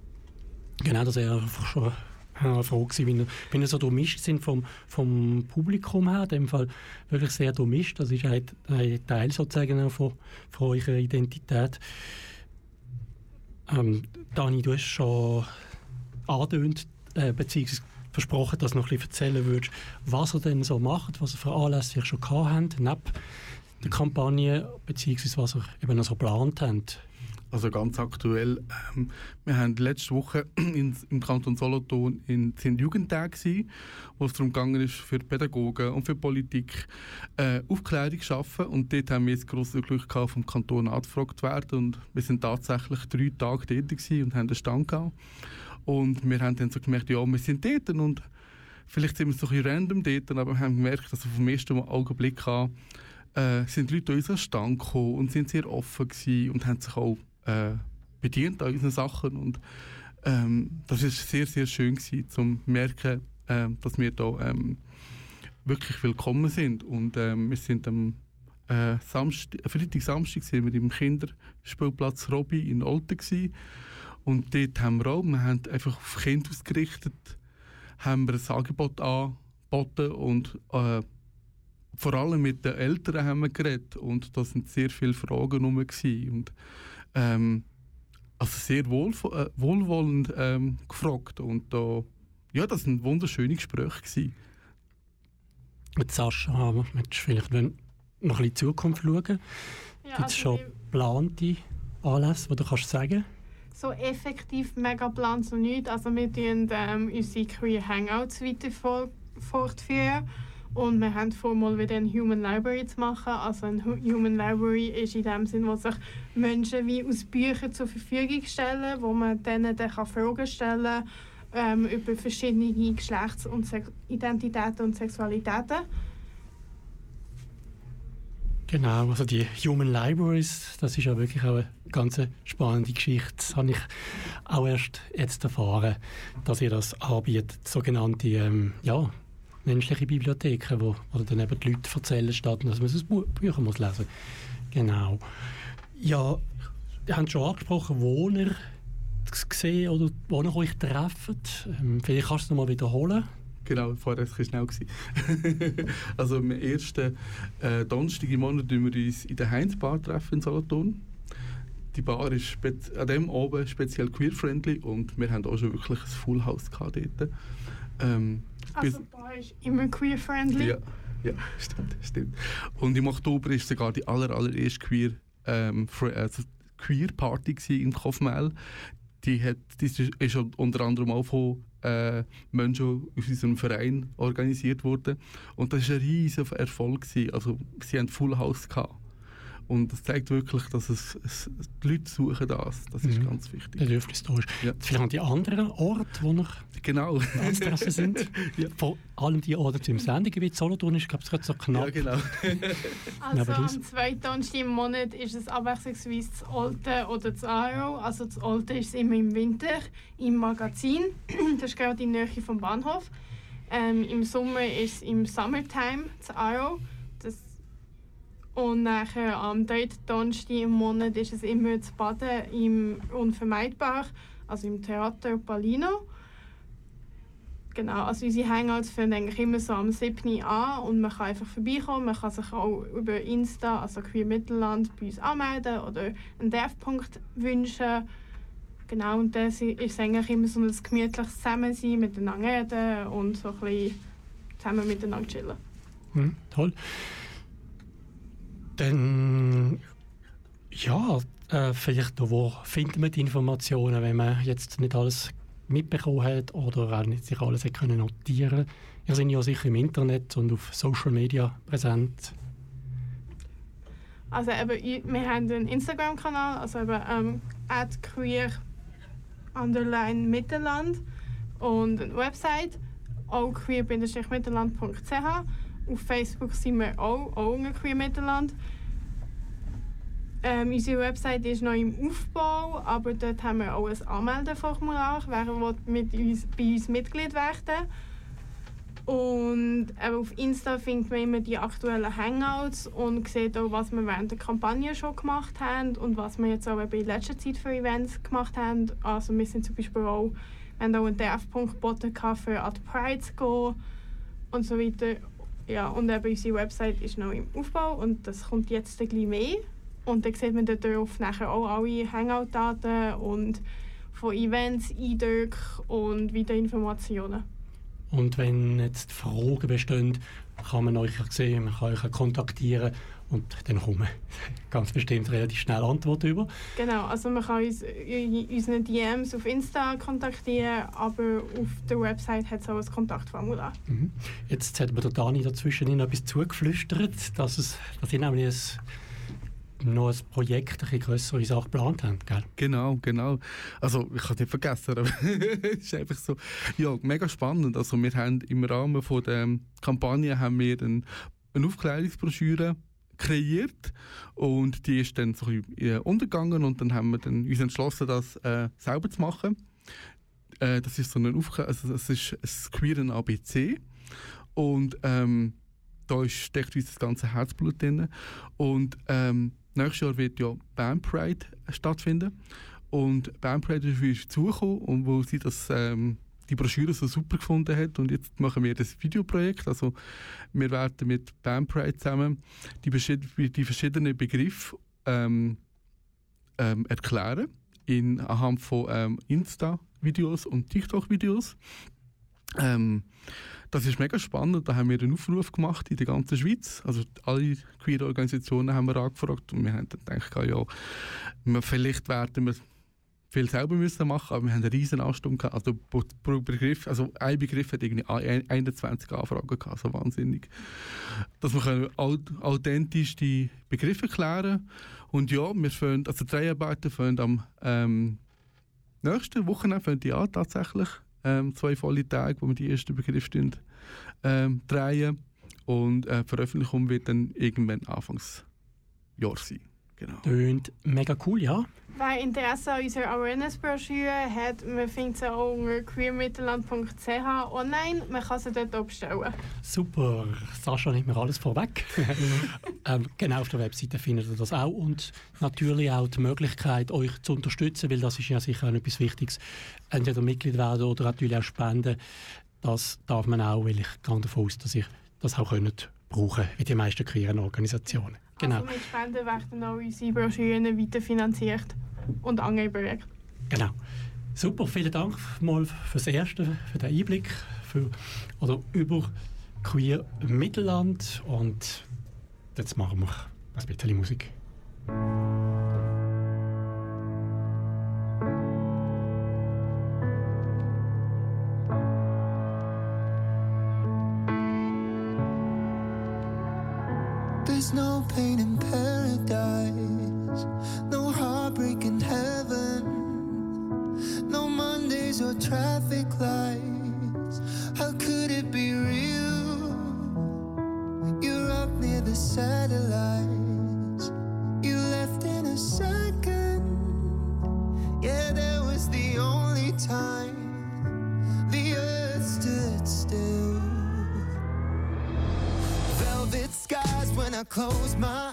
Genau, das wäre einfach schon eine Frage wenn ihr, wenn so durchmischt sind vom, vom Publikum her, in dem Fall wirklich sehr durchmischt, das ist ein, ein Teil sozusagen von, von eurer Identität. Ähm, Dani, du hast schon angedeutet, äh, beziehungsweise versprochen, dass du noch bisschen erzählen würdest, was ihr denn so macht, was ihr für Anlässe schon gehabt habt, neben der Kampagne, beziehungsweise was ihr eben noch so geplant habt. Also ganz aktuell, ähm, wir haben letzte Woche <clears throat> in, im Kanton Solothurn in, sind Jugendtage gewesen, wo es darum gegangen ist, für Pädagogen und für Politik äh, Aufklärung zu schaffen. Und dort haben wir das grosse Glück gehabt, vom Kanton angefragt werden. Und wir sind tatsächlich drei Tage dort und haben einen Stand gehabt. Und wir haben dann so gemerkt, ja, wir sind dort und vielleicht sind wir so ein bisschen random dort, aber wir haben gemerkt, dass vom ersten Augenblick an äh, sind Leute an unseren Stand gekommen und sind sehr offen gewesen und haben sich auch äh, bedient an unseren Sachen. Und ähm, das ist sehr, sehr schön gewesen, zum merken, äh, dass wir da ähm, wirklich willkommen sind. Und ähm, wir sind am äh, Samstag, Freitag, Samstag sind wir im Kinderspielplatz Robby in Olten gewesen. und dort haben wir auch, wir haben einfach auf Kinder ausgerichtet, haben wir ein Angebot angeboten und äh, vor allem mit den Eltern haben wir geredet. Und da sind sehr viele Fragen rum und ähm, also sehr wohl, äh, wohlwollend ähm, gefragt und da, ja, das waren wunderschöne Gespräche gewesen. Mit Sascha möchtest du vielleicht noch ein bisschen in die Zukunft schauen. Ja, Gibt es also schon wir- geplante Anlässe, die du kannst sagen So effektiv mega plant so nicht. Also wir tun ähm, unsere Queer Hangouts weiter fort- fortführen. Und wir haben vor, mal wieder eine Human Library zu machen. Also eine Hu- Human Library ist in dem Sinn, wo sich Menschen wie aus Büchern zur Verfügung stellen, wo man denen dann Fragen stellen kann ähm, über verschiedene Geschlechts- und Sex Identitäten und Sexualitäten. Genau, also die Human Libraries, das ist ja wirklich auch eine ganz spannende Geschichte. Das habe ich auch erst jetzt erfahren, dass ihr das anbietet, sogenannte ähm, ja, menschliche Bibliotheken, wo, wo dann eben die Leute erzählen, statt dass man das Bu Bücher muss lesen Genau. Ja, ihr habt schon angesprochen, wo es gesehen oder wo ihr euch trefft. Ähm, vielleicht kannst du es noch mal wiederholen. Genau, vorher war es ein schnell. <laughs> also am ersten äh, Donnerstag im Monat treffen wir uns in der Heinz-Bar treffen in Solothurn. Die Bar ist an dem oben speziell queer-friendly und wir haben auch schon wirklich ein Full House dort. Ähm, Also Bar ist immer queer-friendly. ja, ja, <laughs> stimmt, stimmt. Und im Oktober ist sogar die aller, allererste Queer, ähm, also Queer Party in Kofmel. Die, hat, die ist, unter anderem auch von äh, Menschen aus unserem Verein organisiert worden. Und das war ein riesiger Erfolg. Gewesen. Also, sie haben Full House gehabt. Und das zeigt wirklich, dass es, es, die Leute suchen das. Das ist Mhm. ganz wichtig. Bedürfnis da ist. Ja. Vielleicht an die anderen Orte, wo noch Genau. <laughs> Tanztreffen sind. <laughs> Vor allem die Orte im Sendegebiet Solothurn ist, glaube ich, gerade so knapp. Ja, genau. <laughs> Also am zweiten Donnerstag im Monat ist es abwechslungsweise das Alte oder das Aro. Also das Alte ist immer im Winter im Magazin. <clears throat> das ist gerade in der Nähe vom Bahnhof. Ähm, Im Sommer ist es im Summertime das Aro. Und nachher am dritten Donnerstag im Monat ist es immer das Baden im Unvermeidbar, also im Theater Palino. Genau, also unsere Hangouts fangen eigentlich immer so am 7. an und man kann einfach vorbeikommen. Man kann sich auch über Insta, also Queer Mittelland, bei uns anmelden oder einen Treffpunkt wünschen. Genau, und das ist eigentlich immer so ein gemütliches Zusammensein, miteinander reden und so ein bisschen zusammen miteinander chillen. Hm, toll. Dann, ja, äh, vielleicht noch, wo findet man die Informationen, wenn man jetzt nicht alles mitbekommen hat oder auch nicht sich alles hat können notieren Ihr seid ja sicher im Internet und auf Social Media präsent. Also eben, wir haben einen Instagram-Kanal, also eben ähm, @queer underline Mittelland und eine Website auch queer-mittelland.ch. Auf Facebook sind wir auch, auch unter queer Mittelland. Ähm, unsere Website ist noch im Aufbau, aber dort haben wir auch ein Anmeldeformular, wer will mit uns, bei uns Mitglied werden und eben auf Insta findet man immer die aktuellen Hangouts und sieht auch, was wir während der Kampagne schon gemacht haben und was wir jetzt auch in letzter Zeit für Events gemacht haben. Also wir sind zum Beispiel auch, wir haben auch einen Treffpunkt geboten für die Pride zu gehen und so weiter. Ja, und eben unsere Website ist noch im Aufbau und das kommt jetzt bisschen mehr. Und dann sieht man dort drauf nachher auch alle Hangout-Daten und von Events, Eindrücke und weitere Informationen. Und wenn jetzt Fragen bestehen, kann man euch sehen, man kann euch kontaktieren und dann kommen ganz bestimmt relativ schnell Antworten über. Genau, also man kann uns in unseren DMs auf Insta kontaktieren, aber auf der Website hat es auch ein Kontaktformular. Mhm. Jetzt hat mir der Dani dazwischen noch etwas zugeflüstert, dass, es, dass ihr nämlich ein, noch ein Projekt, eine größere Sache geplant habt, gell? Genau, genau. Also ich es nicht vergessen, aber <laughs> es ist einfach so, ja, mega spannend. Also wir haben im Rahmen von der Kampagne haben wir eine, eine Aufklärungsbroschüre kreiert. Und die ist dann so ein bisschen äh, untergegangen und dann haben wir dann uns entschlossen, das äh, selber zu machen. Äh, das ist so eine Aufklärung, also das ist ein queeren ABC und ähm, da steckt uns das ganze Herzblut drin. Und ähm, nächstes Jahr wird ja Band Pride stattfinden. Und Band Pride ist auf uns zugekommen und wo sie das ähm, die Broschüre so super gefunden hat und jetzt machen wir das Videoprojekt, also wir werden mit Band Pride zusammen die, die verschiedenen Begriffe ähm, ähm, erklären in, anhand von ähm, Insta-Videos und TikTok-Videos. Ähm, das ist mega spannend. Da haben wir einen Aufruf gemacht in der ganzen Schweiz. Also alle queer Organisationen haben wir angefragt und wir haben dann gedacht, ja, vielleicht werden wir viel selber müssen machen, aber wir haben eine riesen Anstunde gehabt. Also pro, Begriff, also ein Begriff hat irgendwie ein- 21 Anfragen gehabt, so wahnsinnig. Dass wir können aut- authentisch die Begriffe klären und ja, wir fangen, also die Dreharbeiten fangen am ähm, nächsten Wochenende an tatsächlich. Ähm, zwei volle Tage, wo wir die ersten Begriffe ähm, drehen und äh, die Veröffentlichung wird dann irgendwann Anfangs Jahr sein. Genau. Tönt mega cool, ja. Wer Interesse an unserer Awareness-Broschüre hat, man findet sie auch unter queermittelland.ch online. Man kann sie dort bestellen. Super, Sascha nimmt mir alles vorweg. <laughs> ähm, genau, auf der Webseite findet ihr das auch und natürlich auch die Möglichkeit, euch zu unterstützen, weil das ist ja sicher auch etwas Wichtiges. Entweder Mitglied werden oder natürlich auch spenden. Das darf man auch, weil ich gehe davon aus, dass ich das auch könnt brauchen wie die meisten queeren Organisationen. Genau, Also mit Spenden werden auch unsere Broschüren weiterfinanziert und andere Projekte. genau. Super, vielen Dank mal fürs Erste, für den Einblick für, oder über queer Mittelland und jetzt machen wir ein bisschen Musik. Close my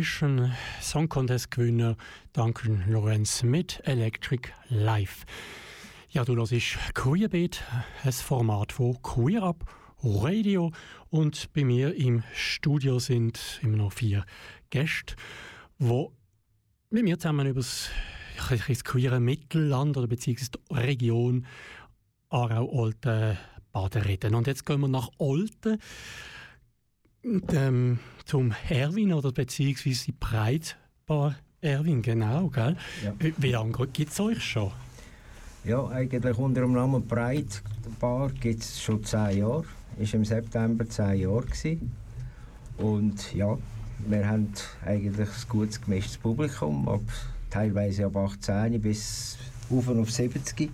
Eurovision Song Contest Gewinner Duncan Lorenz mit Electric Life. Ja, du hörst Queerbeat, ein Format von Queer Up Radio. Und bei mir im Studio sind immer noch vier Gäste, die mit mir zusammen über das, das queere Mittelland oder beziehungsweise die Region Aarau-Olten Baden reden. Und jetzt gehen wir nach Olten und, ähm, zum Erwin oder beziehungsweise die Breitbar Erwin, genau, gell? Ja. Wie, wie lange gibt es euch schon? Ja, eigentlich unter dem Namen Pride Bar gibt es schon zehn Jahre. Ist im September zehn Jahre gewesen. Und ja, wir haben eigentlich ein gutes gemischtes Publikum, ab, teilweise ab 18 bis auf und auf 70.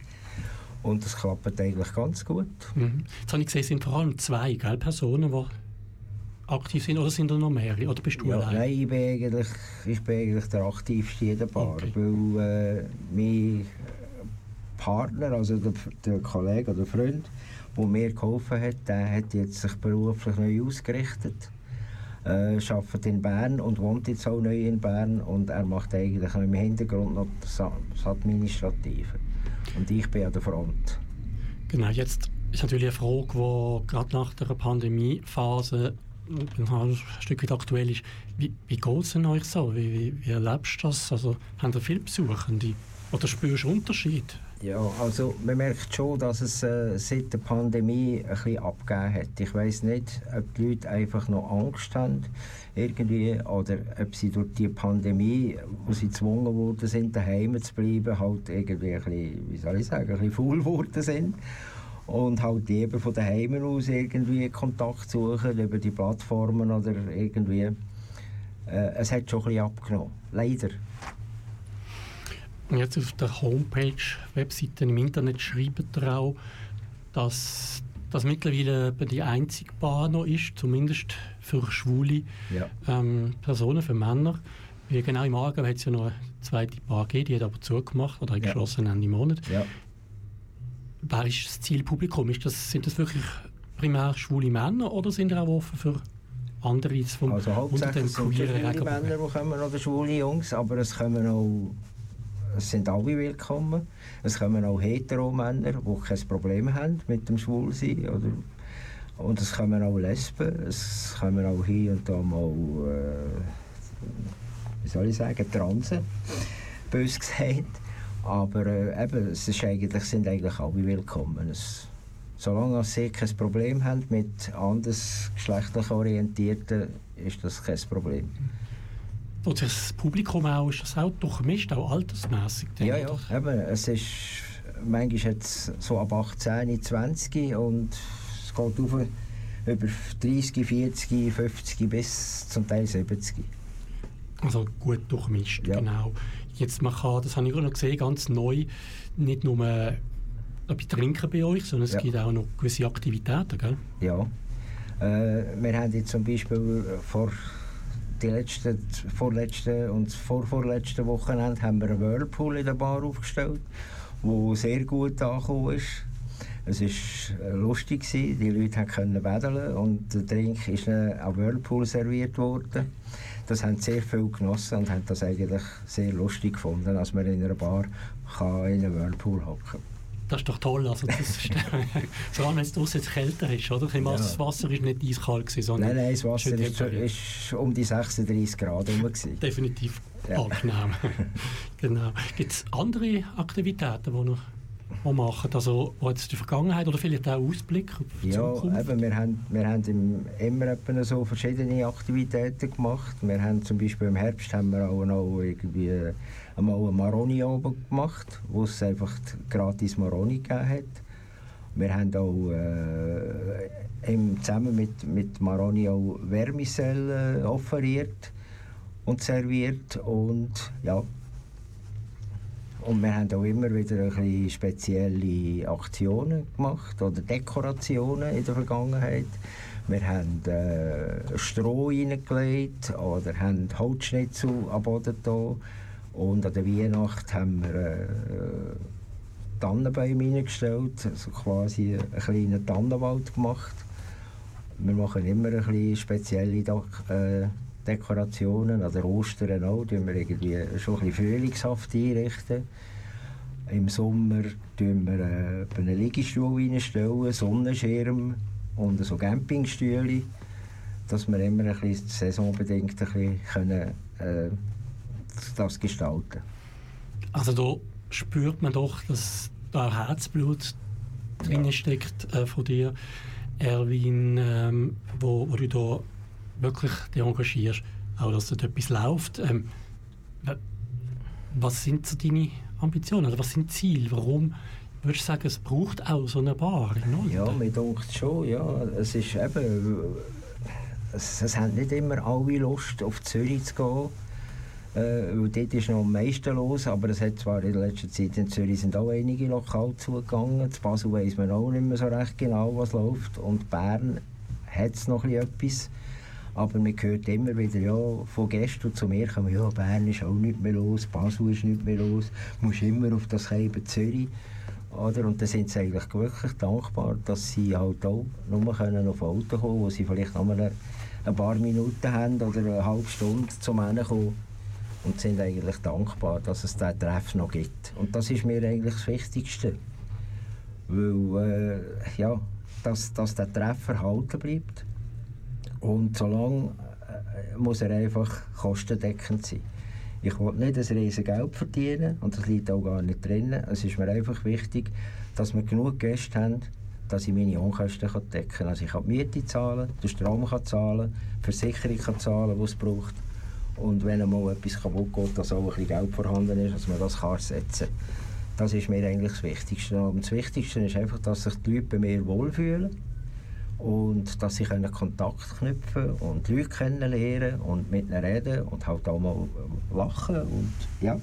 Und das klappt eigentlich ganz gut. Mhm. Jetzt habe ich gesehen, es sind vor allem zwei gell, Personen, die aktiv sind. Oder sind da noch mehrere? Oder bist du Ja, allein? nein, ich bin, eigentlich, ich bin eigentlich der aktivste in der Bar, weil äh, mein Partner, also der, der Kollege oder Freund, der mir geholfen hat, der hat jetzt sich beruflich neu ausgerichtet, äh, arbeitet in Bern und wohnt jetzt auch neu in Bern und er macht eigentlich im Hintergrund noch das, das Administrative. Und ich bin an der Front. Genau, jetzt ist natürlich eine Frage, die gerade nach der Pandemiephase ein Stück weit aktuell ist. Wie, wie geht es denn euch so? Wie, wie, wie erlebst du das? Also, haben ihr viele Besuchende? Oder spürst du Unterschied? Ja, also man merkt schon, dass es äh, seit der Pandemie ein bisschen abgegeben hat. Ich weiß nicht, ob die Leute einfach noch Angst haben irgendwie oder ob sie durch die Pandemie, wo sie gezwungen worden sind, daheim zu bleiben, halt irgendwie ein bisschen, wie soll ich sagen, ein bisschen faul geworden sind und halt lieber von daheim aus irgendwie Kontakt suchen über die Plattformen oder irgendwie. Äh, es hat schon ein bisschen abgenommen, leider. Jetzt auf der Homepage, Webseite im Internet schreibt ihr auch, dass das mittlerweile die einzige Bar noch ist, zumindest für schwule Ja. ähm, Personen, für Männer. Weil genau im Aargau hat es ja noch eine zweite Bar gegeben, die hat aber zugemacht oder geschlossen Ende Monat. Ja. Wer ist das Zielpublikum? Ist das, sind das wirklich primär schwule Männer oder sind ihr auch offen für andere vom, Also hauptsächlich sind es schwule? Männer, die kommen, oder schwule Jungs, aber es kommen auch, es sind alle willkommen. Es kommen auch Hetero-Männer, die kein Problem haben mit dem Schwulsein. Oder, und es kommen auch Lesben, es kommen auch hier und da mal, äh, wie soll ich sagen, Transen, bös gesagt. Aber äh, eben, es ist eigentlich, sind eigentlich alle willkommen. Es, solange sie kein Problem haben mit anders geschlechtlich Orientierten, ist das kein Problem. Und das Publikum auch, ist das auch durchmischt, auch altersmässig? Ja, ja, oder? eben, es ist manchmal jetzt so ab 18, 20 und es geht auf über 30, 40, 50 bis zum Teil 70. Also gut durchmischt, genau. Jetzt man kann, das habe ich auch noch gesehen, ganz neu, nicht nur äh, bei Trinken bei euch, sondern es Ja. gibt auch noch gewisse Aktivitäten, gell? Ja. Äh, wir haben jetzt zum Beispiel vor die letzten, vorletzten und vorvorletzten Wochenende haben wir einen Whirlpool in der Bar aufgestellt, wo sehr gut angekommen ist. Es war lustig, gewesen. die Leute können wedeln und der Trink ist am Whirlpool serviert worden. Das haben sehr viel genossen und haben das eigentlich sehr lustig gefunden, dass man in einer Bar kann in einem Whirlpool hocken kann. Das ist doch toll. Also das ist, <laughs> vor allem, wenn es draußen kälter ist, oder? Ja. Das Wasser war nicht eiskalt, gewesen, sondern Nein, nein, das Wasser ist, ist um die 36 Grad herum. Definitiv Ja. angenehm. <laughs> genau. Gibt es andere Aktivitäten, die noch die machen? Also, jetzt die Vergangenheit oder vielleicht auch Ausblick auf die Ja, Zukunft? eben, wir haben, wir haben im, immer so verschiedene Aktivitäten gemacht. Wir haben zum Beispiel im Herbst haben wir auch noch irgendwie einmal eine Maroni oben gemacht, wo es einfach gratis Maroni gegeben hat. Wir haben auch äh, im, zusammen mit, mit Maroni auch Vermicelle äh, offeriert und serviert und ja, und wir haben auch immer wieder ein bisschen spezielle Aktionen gemacht oder Dekorationen in der Vergangenheit. Wir haben äh, Stroh reingelegt oder haben Holzschnitzel am Boden da. Und an der Weihnacht haben wir äh, Tannenbäume reingestellt, also quasi einen kleinen Tannenwald gemacht. Wir machen immer ein bisschen spezielle Dek- äh, Dekorationen. An der Ostern auch, tun wir irgendwie schon ein bisschen frühlingshaft einrichten. Im Sommer tun wir äh, einen Liegestuhl reinstellen, Sonnenschirm und so Campingstühle, dass wir immer ein bisschen saisonbedingt ein bisschen können, äh, das gestalten Also da spürt man doch, dass da Herzblut drin steckt äh, von dir, Erwin, ähm, wo, wo du da wirklich dich engagierst, auch dass dort etwas läuft. Ähm, wa- was sind so deine Ambitionen? Oder was sind Ziele? Warum würdest du sagen, es braucht auch so eine Bar in? Ja, mir denkt schon, ja. Es ist eben, es, es haben nicht immer alle Lust, auf Zürich zu gehen. Äh, weil dort ist noch am meisten los, aber es hat zwar in letzter Zeit in Zürich sind auch einige Lokale zugegangen. In Basel weiss man auch nicht mehr so recht genau, was läuft. Und Bern hat es noch etwas. Aber man hört immer wieder, ja, von Gästen zu mir kommen, ja, Bern ist auch nicht mehr los, Basel ist nicht mehr los, du musst immer auf das Heiben Zürich. Oder? Und dann sind sie eigentlich wirklich dankbar, dass sie halt auch nur können auf Auto kommen wo sie vielleicht nur eine, ein paar Minuten haben oder eine halbe Stunde zum kommen und sind eigentlich dankbar, dass es diesen Treff noch gibt. Und das ist mir eigentlich das Wichtigste. Weil, äh, ja, dass, dass der Treff erhalten bleibt. Und solange äh, muss er einfach kostendeckend sein. Ich will nicht ein riesen Geld verdienen und das liegt auch gar nicht drin. Es ist mir einfach wichtig, dass wir genug Gäste haben, dass ich meine Unkosten decken kann. Also ich kann die Miete zahlen, den Strom kann zahlen, die Versicherung kann zahlen, die es braucht. Und wenn einmal etwas kaputt geht, dass auch ein bisschen Geld vorhanden ist, dass man das kann ersetzen kann. Das ist mir eigentlich das Wichtigste. Und das Wichtigste ist einfach, dass sich die Leute bei mir wohlfühlen und dass sie können Kontakt knüpfen und Leute kennenlernen und mit ihnen reden und halt auch mal lachen und ja.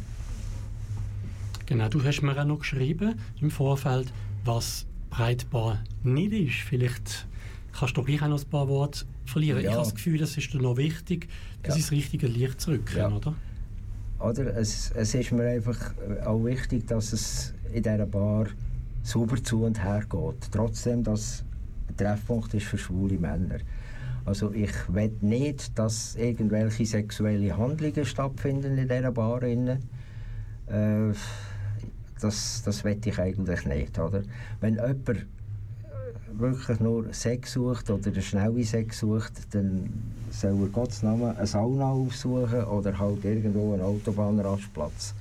Genau, du hast mir auch noch geschrieben im Vorfeld, was Breitbahn nicht ist. Vielleicht kannst du gleich auch noch ein paar Worte verlieren. Ja. Ich habe das Gefühl, das ist dir noch wichtig, dass Ja. ins richtige Licht zurückkommen, Ja. oder? Oder es, es ist mir einfach auch wichtig, dass es in dieser Bar sauber zu und her geht. Trotzdem, dass Treffpunkt ist für schwule Männer. Also ich will nicht, dass irgendwelche sexuelle Handlungen stattfinden in dieser Bar. Äh, das, das will ich eigentlich nicht. Oder? Wenn jemand äh, wirklich nur Sex sucht oder eine schnelle Sex sucht, dann soll er Gottes Namen eine Sauna aufsuchen oder halt irgendwo einen Autobahnrastplatz.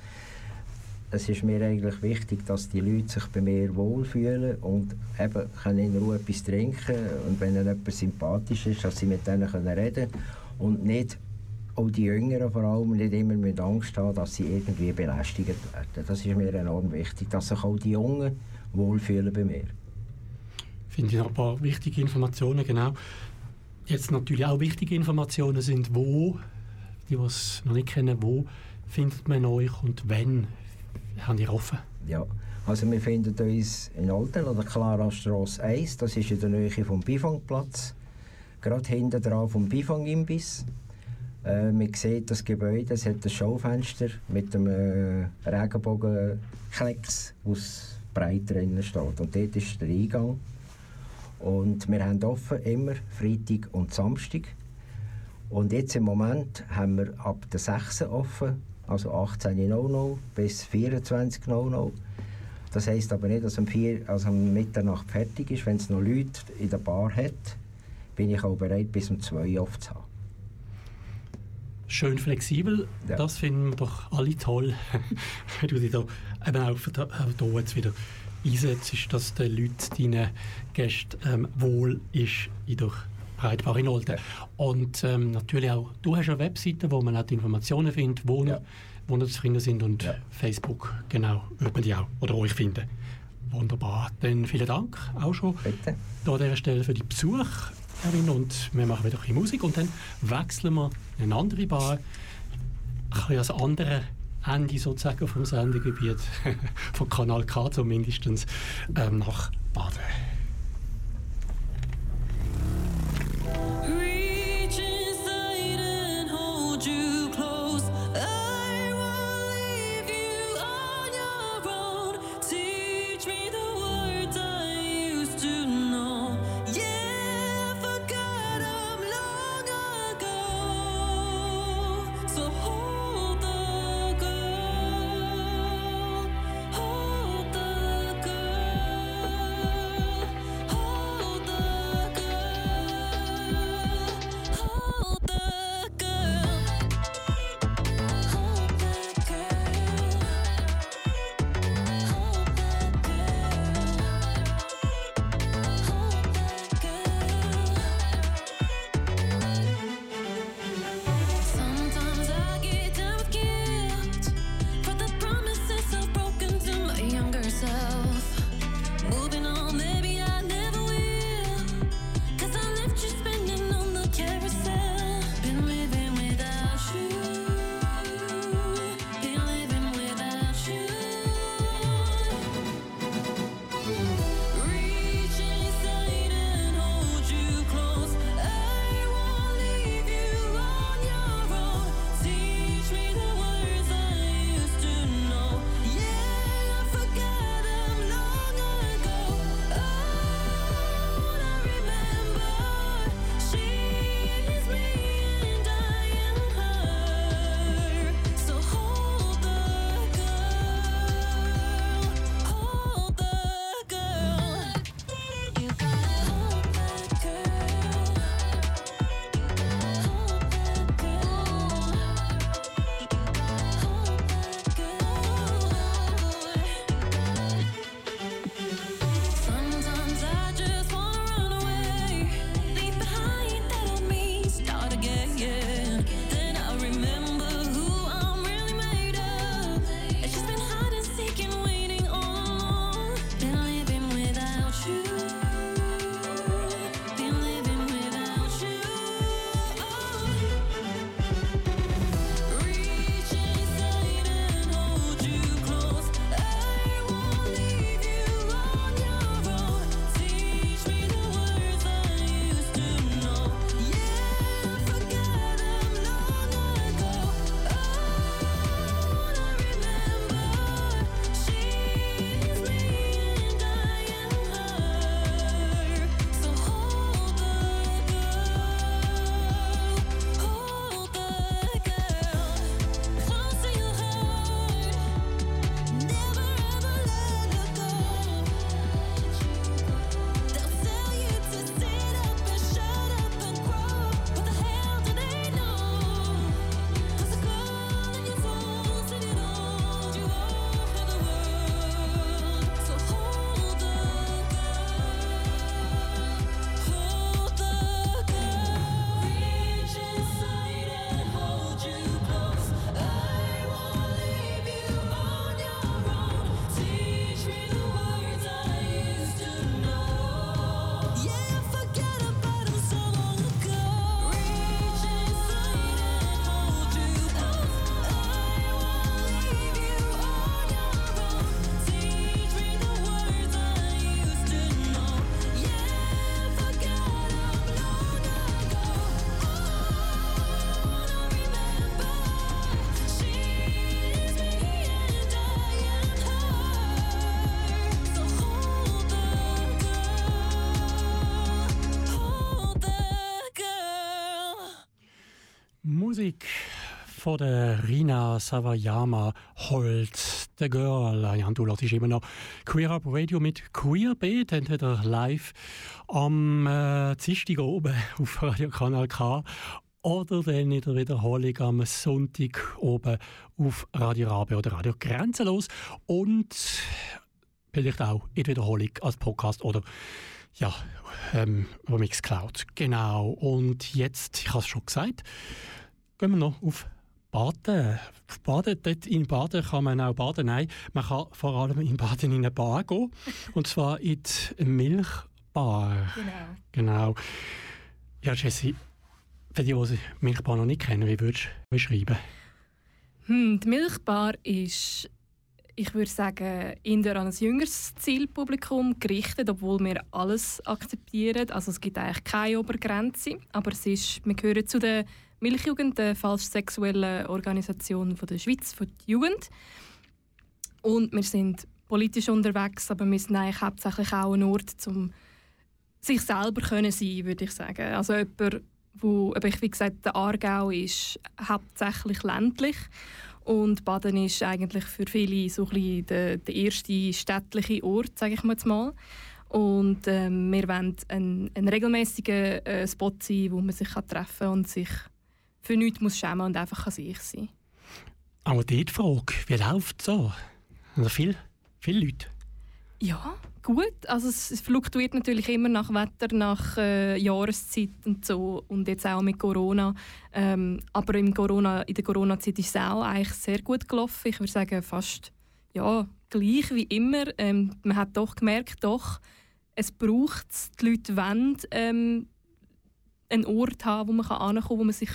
Es ist mir eigentlich wichtig, dass die Leute sich bei mir wohlfühlen und eben können in Ruhe etwas trinken und wenn ihnen jemand sympathisch ist, dass sie mit denen können reden und nicht auch die Jüngeren vor allem nicht immer mit Angst haben, dass sie irgendwie belästigt werden. Das ist mir enorm wichtig, dass sich auch die Jungen wohlfühlen bei mir. Finde ich noch ein paar wichtige Informationen, genau. Jetzt natürlich auch wichtige Informationen sind, wo, die, es noch nicht kennen, wo findet man euch und wann habt ihr offen? Ja, also wir finden uns in Olten an der Clara Strasse 1, das ist in der Nähe vom Bifangplatz, gerade hinten dran vom Bifang-Imbiss. Äh, man sieht das Gebäude, es hat ein Schaufenster mit einem äh, Regenbogenklecks, es breit drinnen steht. Und dort ist der Eingang. Und wir haben offen immer Freitag und Samstag. Und jetzt im Moment haben wir ab der 6 offen, also 18.00 bis 24.00. Das heisst aber nicht, dass um, 4, also um Mitternacht fertig ist. Wenn es noch Leute in der Bar hat, bin ich auch bereit, bis um 2 Uhr zu haben. Schön flexibel, Ja. das finden wir doch alle toll. <laughs> Wenn du dich da eben auch, da jetzt wieder einsetzt, dass den Leuten, deinen Gästen ähm, wohl ist in der Breitbar in Olten. Und ähm, natürlich auch, du hast eine Webseite, wo man auch die Informationen findet, wo, ja. wo ihr zu finden sind und Facebook, genau, wird man die auch oder euch finden. Wunderbar. Dann vielen Dank auch schon Bitte. an dieser Stelle für die Besuch, Erwin, und wir machen wieder ein bisschen Musik und dann wechseln wir in eine andere Bar, ein bisschen das andere Ende sozusagen vom Sendegebiet, <laughs> von Kanal K zumindest, ähm, nach Baden. Von der Rina Sawayama Holt, The Girl. Ja, du hörst immer noch Queer Up Radio mit Queer Beat, entweder live am äh, Dienstag oben <laughs> auf Radio Kanal K oder dann in der Wiederholung am Sonntag oben auf Radio Rabe oder Radio Grenzenlos und vielleicht auch in der Wiederholung als Podcast oder ja, ähm, über Mixcloud. Genau. Und jetzt, ich habe es schon gesagt, gehen wir noch auf Baden. Baden, dort in Baden kann man auch baden. Nein, man kann vor allem in Baden in eine Bar gehen. Und zwar in die Milchbar. Genau. Genau. Ja, Jessie, für die, die Milchbar noch nicht kennen, wie würdest du beschreiben? Hm, die Milchbar ist, ich würde sagen, eher an ein jüngeres Zielpublikum gerichtet, obwohl wir alles akzeptieren. Also es gibt eigentlich keine Obergrenze, aber es ist, wir gehören zu der Milchjugend, der falsch sexuellen Organisation von der Schweiz, von der Jugend. Und wir sind politisch unterwegs, aber wir sind eigentlich hauptsächlich auch ein Ort, um sich selber können sein, würde ich sagen. Also jemand, wo, aber ich wie gesagt, der Aargau ist hauptsächlich ländlich und Baden ist eigentlich für viele so ein bisschen der, der erste städtliche Ort, sage ich mal. Und ähm, wir wollen ein, ein regelmäßiger äh, Spot sein, wo man sich kann treffen und sich für nichts muss schämen und einfach kann sich sein. Aber die Frage, wie läuft es so? Also viel, viele Leute. Ja, gut. Also es, es fluktuiert natürlich immer nach Wetter, nach äh, Jahreszeit und so und jetzt auch mit Corona. Ähm, aber im Corona, in der Corona-Zeit ist es auch eigentlich sehr gut gelaufen. Ich würde sagen fast ja, gleich wie immer. Ähm, man hat doch gemerkt, doch, es braucht es. Die Leute wollen ähm, einen Ort haben, wo man ankommen kann, wo man sich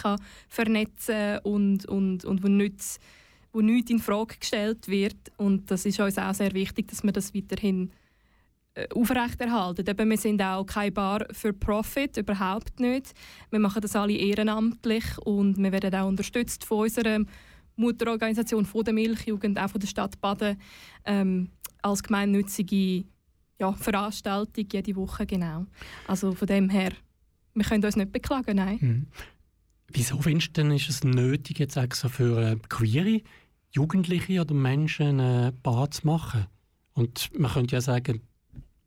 vernetzen kann und, und, und wo nichts wo nichts in Frage gestellt wird. Und das ist uns auch sehr wichtig, dass wir das weiterhin äh, aufrechterhalten. Eben, wir sind auch keine Bar für Profit, überhaupt nicht. Wir machen das alle ehrenamtlich und wir werden auch unterstützt von unserer Mutterorganisation, von der Milchjugend, auch von der Stadt Baden, ähm, als gemeinnützige ja, Veranstaltung jede Woche, genau. Also von dem her, wir können uns nicht beklagen, nein. Mhm. Wieso findest du denn, ist es nötig, jetzt extra für queere Jugendliche oder Menschen eine Bar zu machen? Und man könnte ja sagen,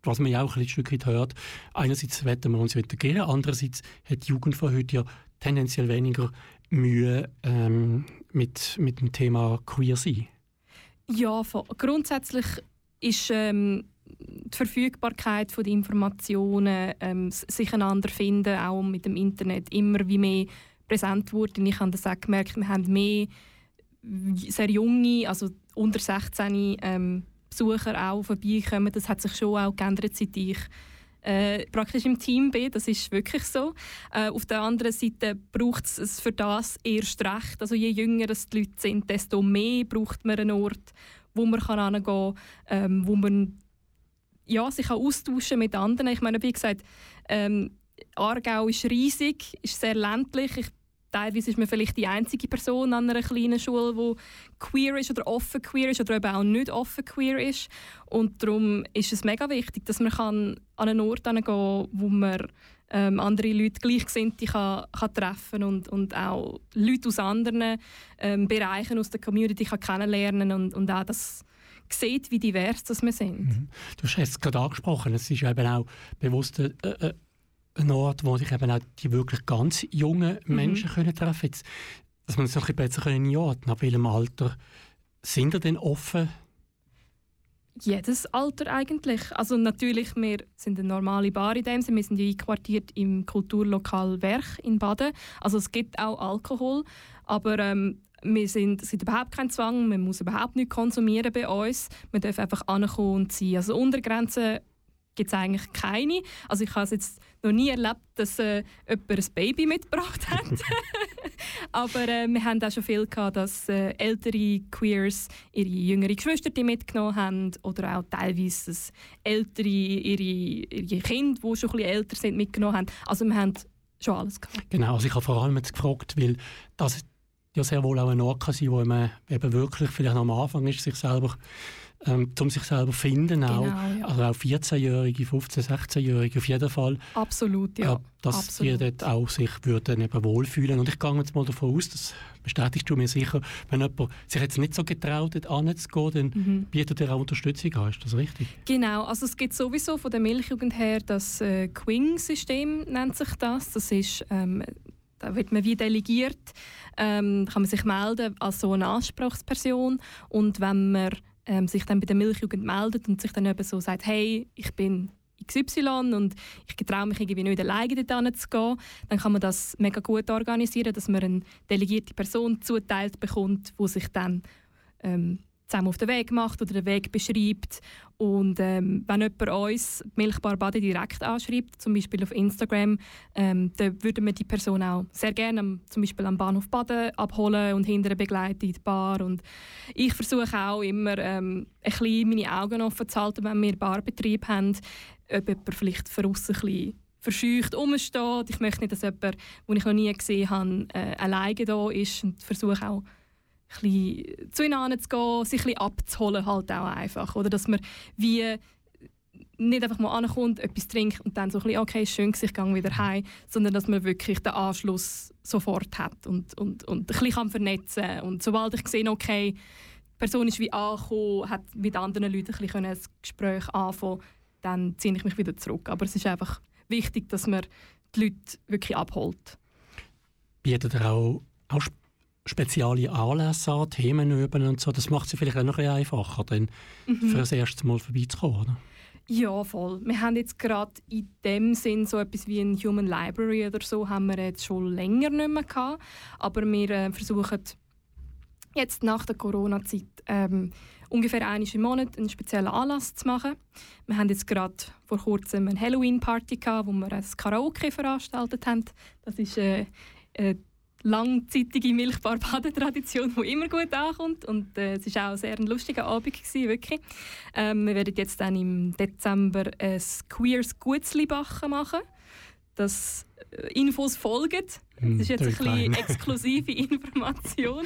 was man ja auch ein Stück weit hört, einerseits wetten wir uns integrieren, andererseits hat die Jugend von heute ja tendenziell weniger Mühe ähm, mit, mit dem Thema queer sein. Ja, grundsätzlich ist ähm, die Verfügbarkeit von den Informationen, ähm, sich einander finden, auch mit dem Internet, immer wie mehr präsent wurde. Ich habe das auch gemerkt, wir haben mehr sehr junge, also unter 16 ähm, Besucher auch vorbeikommen. Das hat sich schon auch geändert, seit ich äh, praktisch im Team bin. Das ist wirklich so. Äh, auf der anderen Seite braucht es für das erst recht. Also je jünger es die Leute sind, desto mehr braucht man einen Ort, wo man kann kann, ähm, wo man ja, sich auch austauschen mit anderen. Ich meine, wie gesagt, ähm, Aargau ist riesig, ist sehr ländlich. Ich, teilweise ist man vielleicht die einzige Person an einer kleinen Schule, die queer ist oder offen queer ist oder eben auch nicht offen queer ist. Und darum ist es mega wichtig, dass man kann an einen Ort gehen kann, wo man ähm, andere Leute Gleichgesinnte kann, kann treffen und, und auch Leute aus anderen ähm, Bereichen aus der Community kann kennenlernen und, und auch das sieht, wie divers das wir sind. Du hast es gerade angesprochen, es ist eben auch bewusst äh, äh, ein Ort, wo sich eben auch die wirklich ganz jungen Mhm. Menschen können treffen Jetzt, Dass man es noch ein bisschen besser einordnen kann, ab welchem Alter sind ihr denn offen? Jedes Alter eigentlich. Also natürlich, wir sind eine normale Bar in dem Sinne. Wir sind ja einquartiert im Kulturlokal Werch in Baden. Also es gibt auch Alkohol, aber ähm, wir sind, es gibt überhaupt keinen Zwang, man muss überhaupt nicht konsumieren bei uns. Man darf einfach ankommen und sein. Also Untergrenzen gibt es eigentlich keine. Also ich habe es jetzt noch nie erlebt, dass äh, jemand ein Baby mitgebracht hat. <laughs> Aber äh, wir haben auch schon viel gehabt, dass äh, ältere Queers ihre jüngere Geschwister mitgenommen haben oder auch teilweise dass ältere ihre, ihre Kinder, die schon ein bisschen älter sind, mitgenommen haben. Also wir haben schon alles gehabt. Genau, also ich habe vor allem jetzt gefragt, weil das ja sehr wohl auch ein Ort kann sein, wo man eben wirklich vielleicht am Anfang ist, sich selber ähm, um sich selber zu finden. Auch, Genau, ja. Also auch 14-Jährige, 15-, 16-Jährige auf jeden Fall. Absolut, ja. Äh, dass Absolut. die dort auch sich würden eben wohlfühlen. Und ich gehe jetzt mal davon aus, das bestätigst du mir sicher, wenn jemand sich jetzt nicht so getraut hat, anzugehen, dann Mhm. bietet er auch Unterstützung an. Ist das richtig? Genau, also es gibt sowieso von der Milchjugend her das äh, Quing-System, nennt sich das. Das ist, ähm, da wird man wie delegiert, ähm, kann man sich melden als so eine Anspruchsperson. Und wenn man ähm, sich dann bei der Milchjugend meldet und sich dann eben so sagt, hey, ich bin XY und ich traue mich irgendwie nicht alleine dort zu gehen, dann kann man das mega gut organisieren, dass man eine delegierte Person zuteilt bekommt, wo sich dann ähm, zusammen auf den Weg macht oder den Weg beschreibt. Und ähm, wenn jemand uns Milchbar Bade direkt anschreibt, zum Beispiel auf Instagram, ähm, dann würden wir die Person auch sehr gerne am, zum Beispiel am Bahnhof Baden abholen und hinterher begleiten in die Bar. Und ich versuche auch immer ähm, ein bisschen meine Augen offen zu halten, wenn wir Barbetrieb haben, ob jemand vielleicht von bisschen verscheucht rumsteht. Ich möchte nicht, dass jemand, den ich noch nie gesehen habe, äh, alleine da ist und versuche auch bisschen zu ihnen zu gehen, sich ein abzuholen halt auch einfach. Oder dass man wie nicht einfach mal ankommt, etwas trinkt und dann so ein bisschen, okay, schön, ich gehe wieder heim, sondern dass man wirklich den Anschluss sofort hat und, und, und ein bisschen kann vernetzen kann. Und sobald ich sehe, okay, die Person ist wie angekommen, hat mit anderen Leuten ein bisschen ein Gespräch anfangen dann ziehe ich mich wieder zurück. Aber es ist einfach wichtig, dass man die Leute wirklich abholt. Bietet er auch, auch spezielle Anlässe an, Themen üben und so. Das macht es vielleicht auch noch ein bisschen einfacher, dann Mhm. für das erste Mal vorbeizukommen, oder? Ja, voll. Wir haben jetzt gerade in dem Sinn so etwas wie ein Human Library oder so haben wir jetzt schon länger nicht mehr gehabt. Aber wir äh, versuchen jetzt nach der Corona-Zeit ähm, ungefähr einmal im Monat einen speziellen Anlass zu machen. Wir haben jetzt gerade vor kurzem eine Halloween-Party gehabt, wo wir ein Karaoke veranstaltet haben. Das ist äh, eine langzeitige Milchbar-Baden-Tradition, die immer gut ankommt. Und äh, es war auch sehr ein lustiger Abend, gewesen, wirklich. Ähm, wir werden jetzt dann im Dezember ein queers Gutzli-Bachen machen. Das Infos folgen. Hm, Das ist jetzt ein bisschen <laughs> exklusive Information.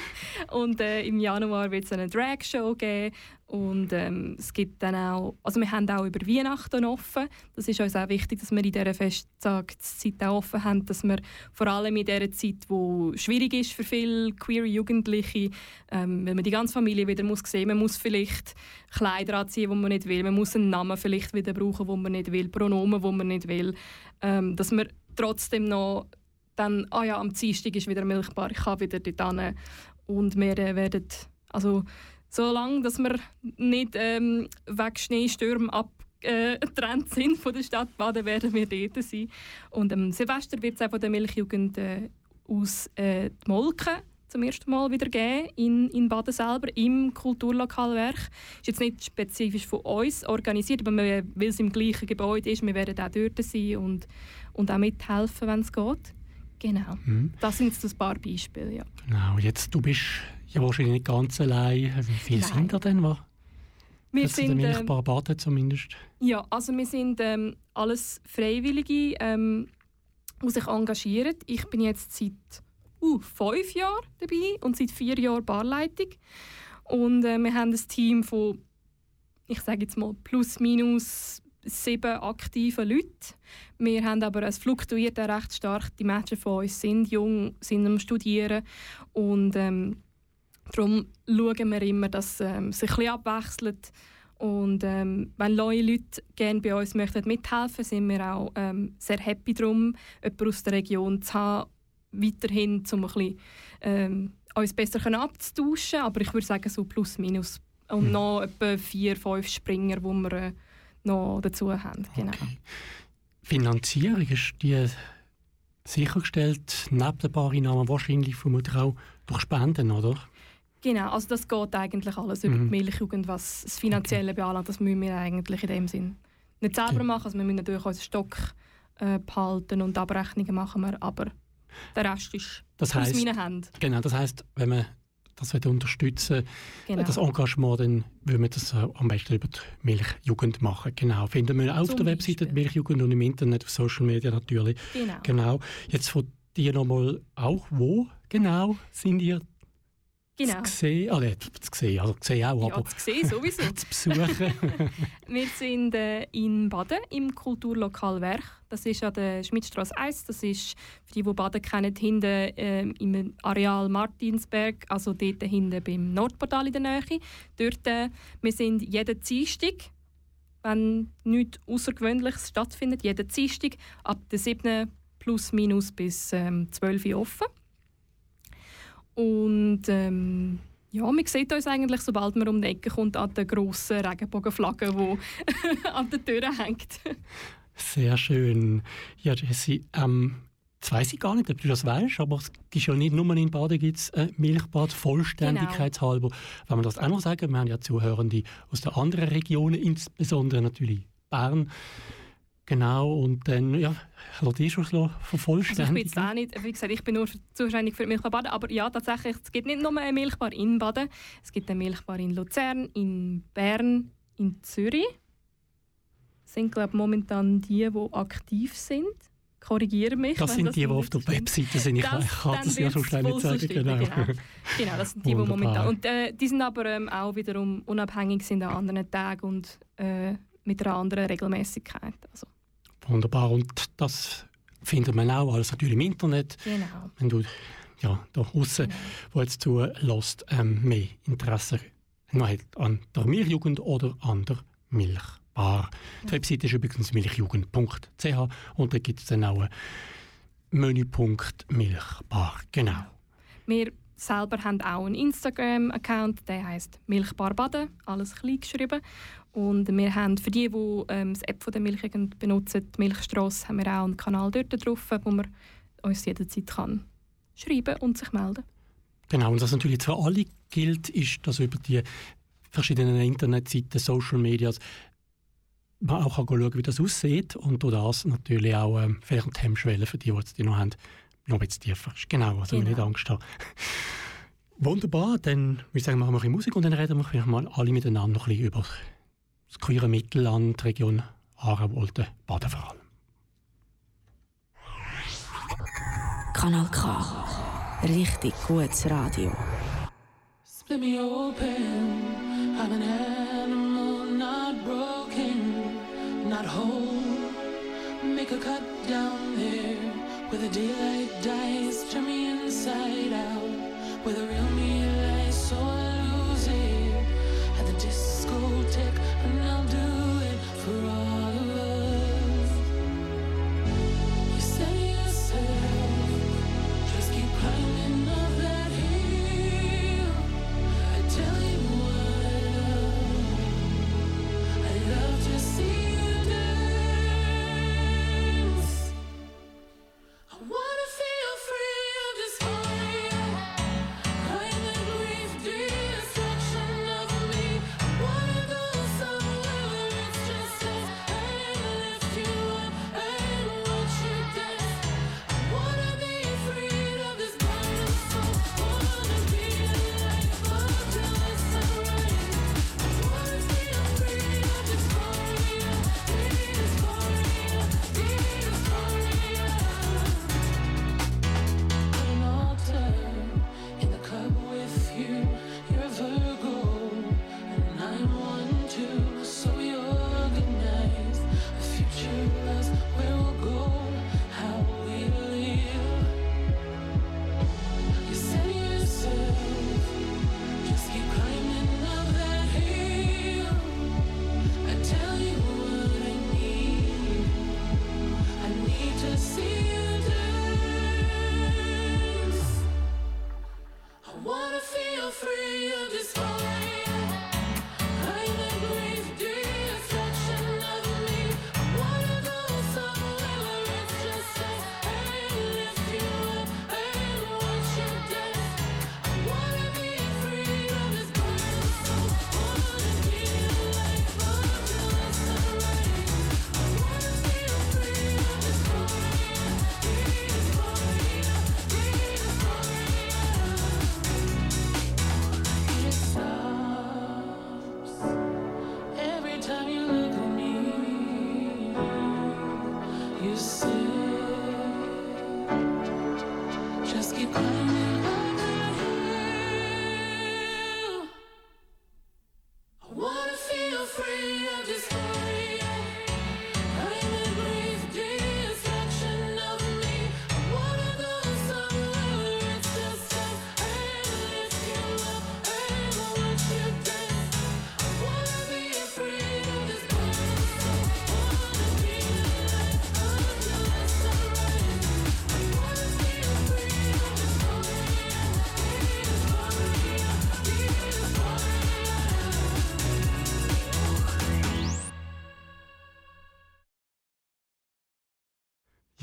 Und äh, im Januar wird es eine Drag-Show geben. Und ähm, es gibt dann auch, also wir haben auch über Weihnachten offen. Das ist uns auch wichtig, dass wir in dieser Festtagszeit auch offen haben, dass wir vor allem in dieser Zeit, wo schwierig ist für viele queere Jugendliche, ähm, weil man die ganze Familie wieder muss sehen, man muss vielleicht Kleider anziehen, die man nicht will, man muss einen Namen vielleicht wieder brauchen, den man nicht will, Pronomen, die man nicht will, ähm, dass man trotzdem noch dann, ah ja, am Dienstag ist wieder Milchbar, ich kann wieder dort hin. Und wir äh, werden, also solange dass wir nicht ähm, wegen Schneestürmen abgetrennt <laughs> sind von der Stadt Baden, werden wir dort sein. Und am Silvester wird es auch von der Milchjugend äh, aus äh, die Molke zum ersten Mal wieder geben in, in Baden selber, im Kulturlokalwerk. Ist jetzt nicht spezifisch von uns organisiert, aber wir, weil es im gleichen Gebäude ist, wir werden auch dort sein und, und auch mithelfen, wenn es geht. Genau. Mhm. Das sind jetzt ein paar Beispiele, ja. Genau, jetzt, du bist ja wahrscheinlich nicht ganz allein. Wie viele Nein. sind da denn? Was? Wir in sind, der ähm, Milchbar Baden zumindest. Ja, also wir sind ähm, alles Freiwillige, ähm, die sich engagieren. Ich bin jetzt seit uh, fünf Jahren dabei und seit vier Jahren Barleitung. Und äh, wir haben ein Team von, ich sage jetzt mal, plus minus sieben aktiven Leuten. Wir haben aber es fluktuiert recht stark. Die Menschen von uns sind jung, sind am Studieren und ähm, darum schauen wir immer, dass ähm, sich ein bisschen abwechselt. Und ähm, wenn neue Leute gerne bei uns möchten mithelfen, sind wir auch ähm, sehr happy darum, jemanden aus der Region zu haben, weiterhin, um ein bisschen, ähm, uns besser abzutauschen. Aber ich würde sagen, so plus minus. Und Mhm. noch etwa vier, fünf Springer, die wir äh, noch dazu haben. Genau. Finanzierung ist die sichergestellt, neben den Bareinnahmen wahrscheinlich vermutlich auch durch Spenden, oder? Genau, also das geht eigentlich alles über Mhm. die Milchjugend, was das Finanzielle beanlangt. Das müssen wir eigentlich in dem Sinn nicht selber machen. Also wir müssen natürlich unseren Stock äh, behalten und Abrechnungen machen wir, aber der Rest ist Das aus heisst- meinen Händen. Genau, das heißt, wenn man das unterstützen Genau. das Engagement, dann würde man das äh, am besten über die Milchjugend machen. Genau, finden wir auch auf Zum der Webseite Milchjugend und im Internet, auf Social Media natürlich. Genau. genau. Jetzt von dir nochmal auch, wo genau sind ihr Genau. zu sehen, nicht zu sehen, also zu sehen auch, Ja, aber zu sehen sowieso. <laughs> zu besuchen. <laughs> Wir sind äh, in Baden im Kulturlokal Werk. Das ist an der Schmidtstraße 1. Das ist, für die, die Baden kennen, hinten ähm, im Areal Martinsberg, also dort hinten beim Nordportal in der Nähe. Dort, äh, wir sind jeden Dienstag, wenn nichts Außergewöhnliches stattfindet, jeden Dienstag ab der 7. plus minus bis ähm, 12 Uhr offen. Und ähm, ja, man sieht uns eigentlich, sobald man um die Ecke kommt, an der grossen Regenbogenflagge, die <laughs> an der Tür hängt. Sehr schön. Ja, Jessie, ähm, das weiss ich gar nicht, ob du das weißt, aber es ist ja nicht nur in Baden gibt es ein Milchbad, vollständigkeitshalber. Wenn wir das auch noch sagen, wir haben ja Zuhörende aus den anderen Regionen, insbesondere natürlich Bern. Genau, und dann, ja, lass dich schon Also ich bin vervollständigen. jetzt auch nicht, wie gesagt, ich bin nur zuständig für die Milchbar Baden, aber ja, tatsächlich, es gibt nicht nur eine Milchbar in Baden, es gibt eine Milchbar in Luzern, in Bern, in Zürich. Das sind, glaube ich, momentan die, die aktiv sind. Korrigiere mich, Das sind das die, die auf der. Webseite sind. Ich Das- kann das ja wird's schnell nicht sagen. Genau. genau. Genau, das sind die, die momentan. Und äh, die sind aber ähm, auch wiederum unabhängig sind an anderen Tagen und äh, mit einer anderen Regelmäßigkeit. Also, Wunderbar. Und das findet man auch alles natürlich im Internet. Genau. Wenn du ja, da draussen, wo jetzt zulässt, ähm, mehr Interesse noch hat an der Milchjugend oder an der Milchbar. Die Webseite ist übrigens milchjugend.ch und da gibt es dann auch einen Menüpunkt Milchbar. Genau. Wir selber haben auch einen Instagram-Account, der heißt Milchbar Baden, alles klein geschrieben. Und wir haben für die, die ähm, das App von der Milchjugend benutzen, die Milchstrasse, haben wir auch einen Kanal dort drauf, wo man uns jederzeit kann schreiben und sich melden. Genau, und was natürlich für alle gilt, ist, dass über die verschiedenen Internetseiten, Social Medias, man auch kann schauen wie das aussieht und durch das natürlich auch ähm, vielleicht die Hemmschwelle für die, die jetzt die noch haben, noch ein bisschen tiefer ist. Genau, also Genau. nicht Angst haben. Wunderbar, dann würde ich sagen, machen wir ein bisschen Musik und dann reden wir vielleicht mal alle miteinander noch ein bisschen über das queere Mittelland, die Region Aarau, Olten, Baden vor allem. Kanal K. Richtig gutes Radio. Split me open. I'm an animal, not broken, not whole. Make a cut down there where the daylight dies. Turn me inside out where the real me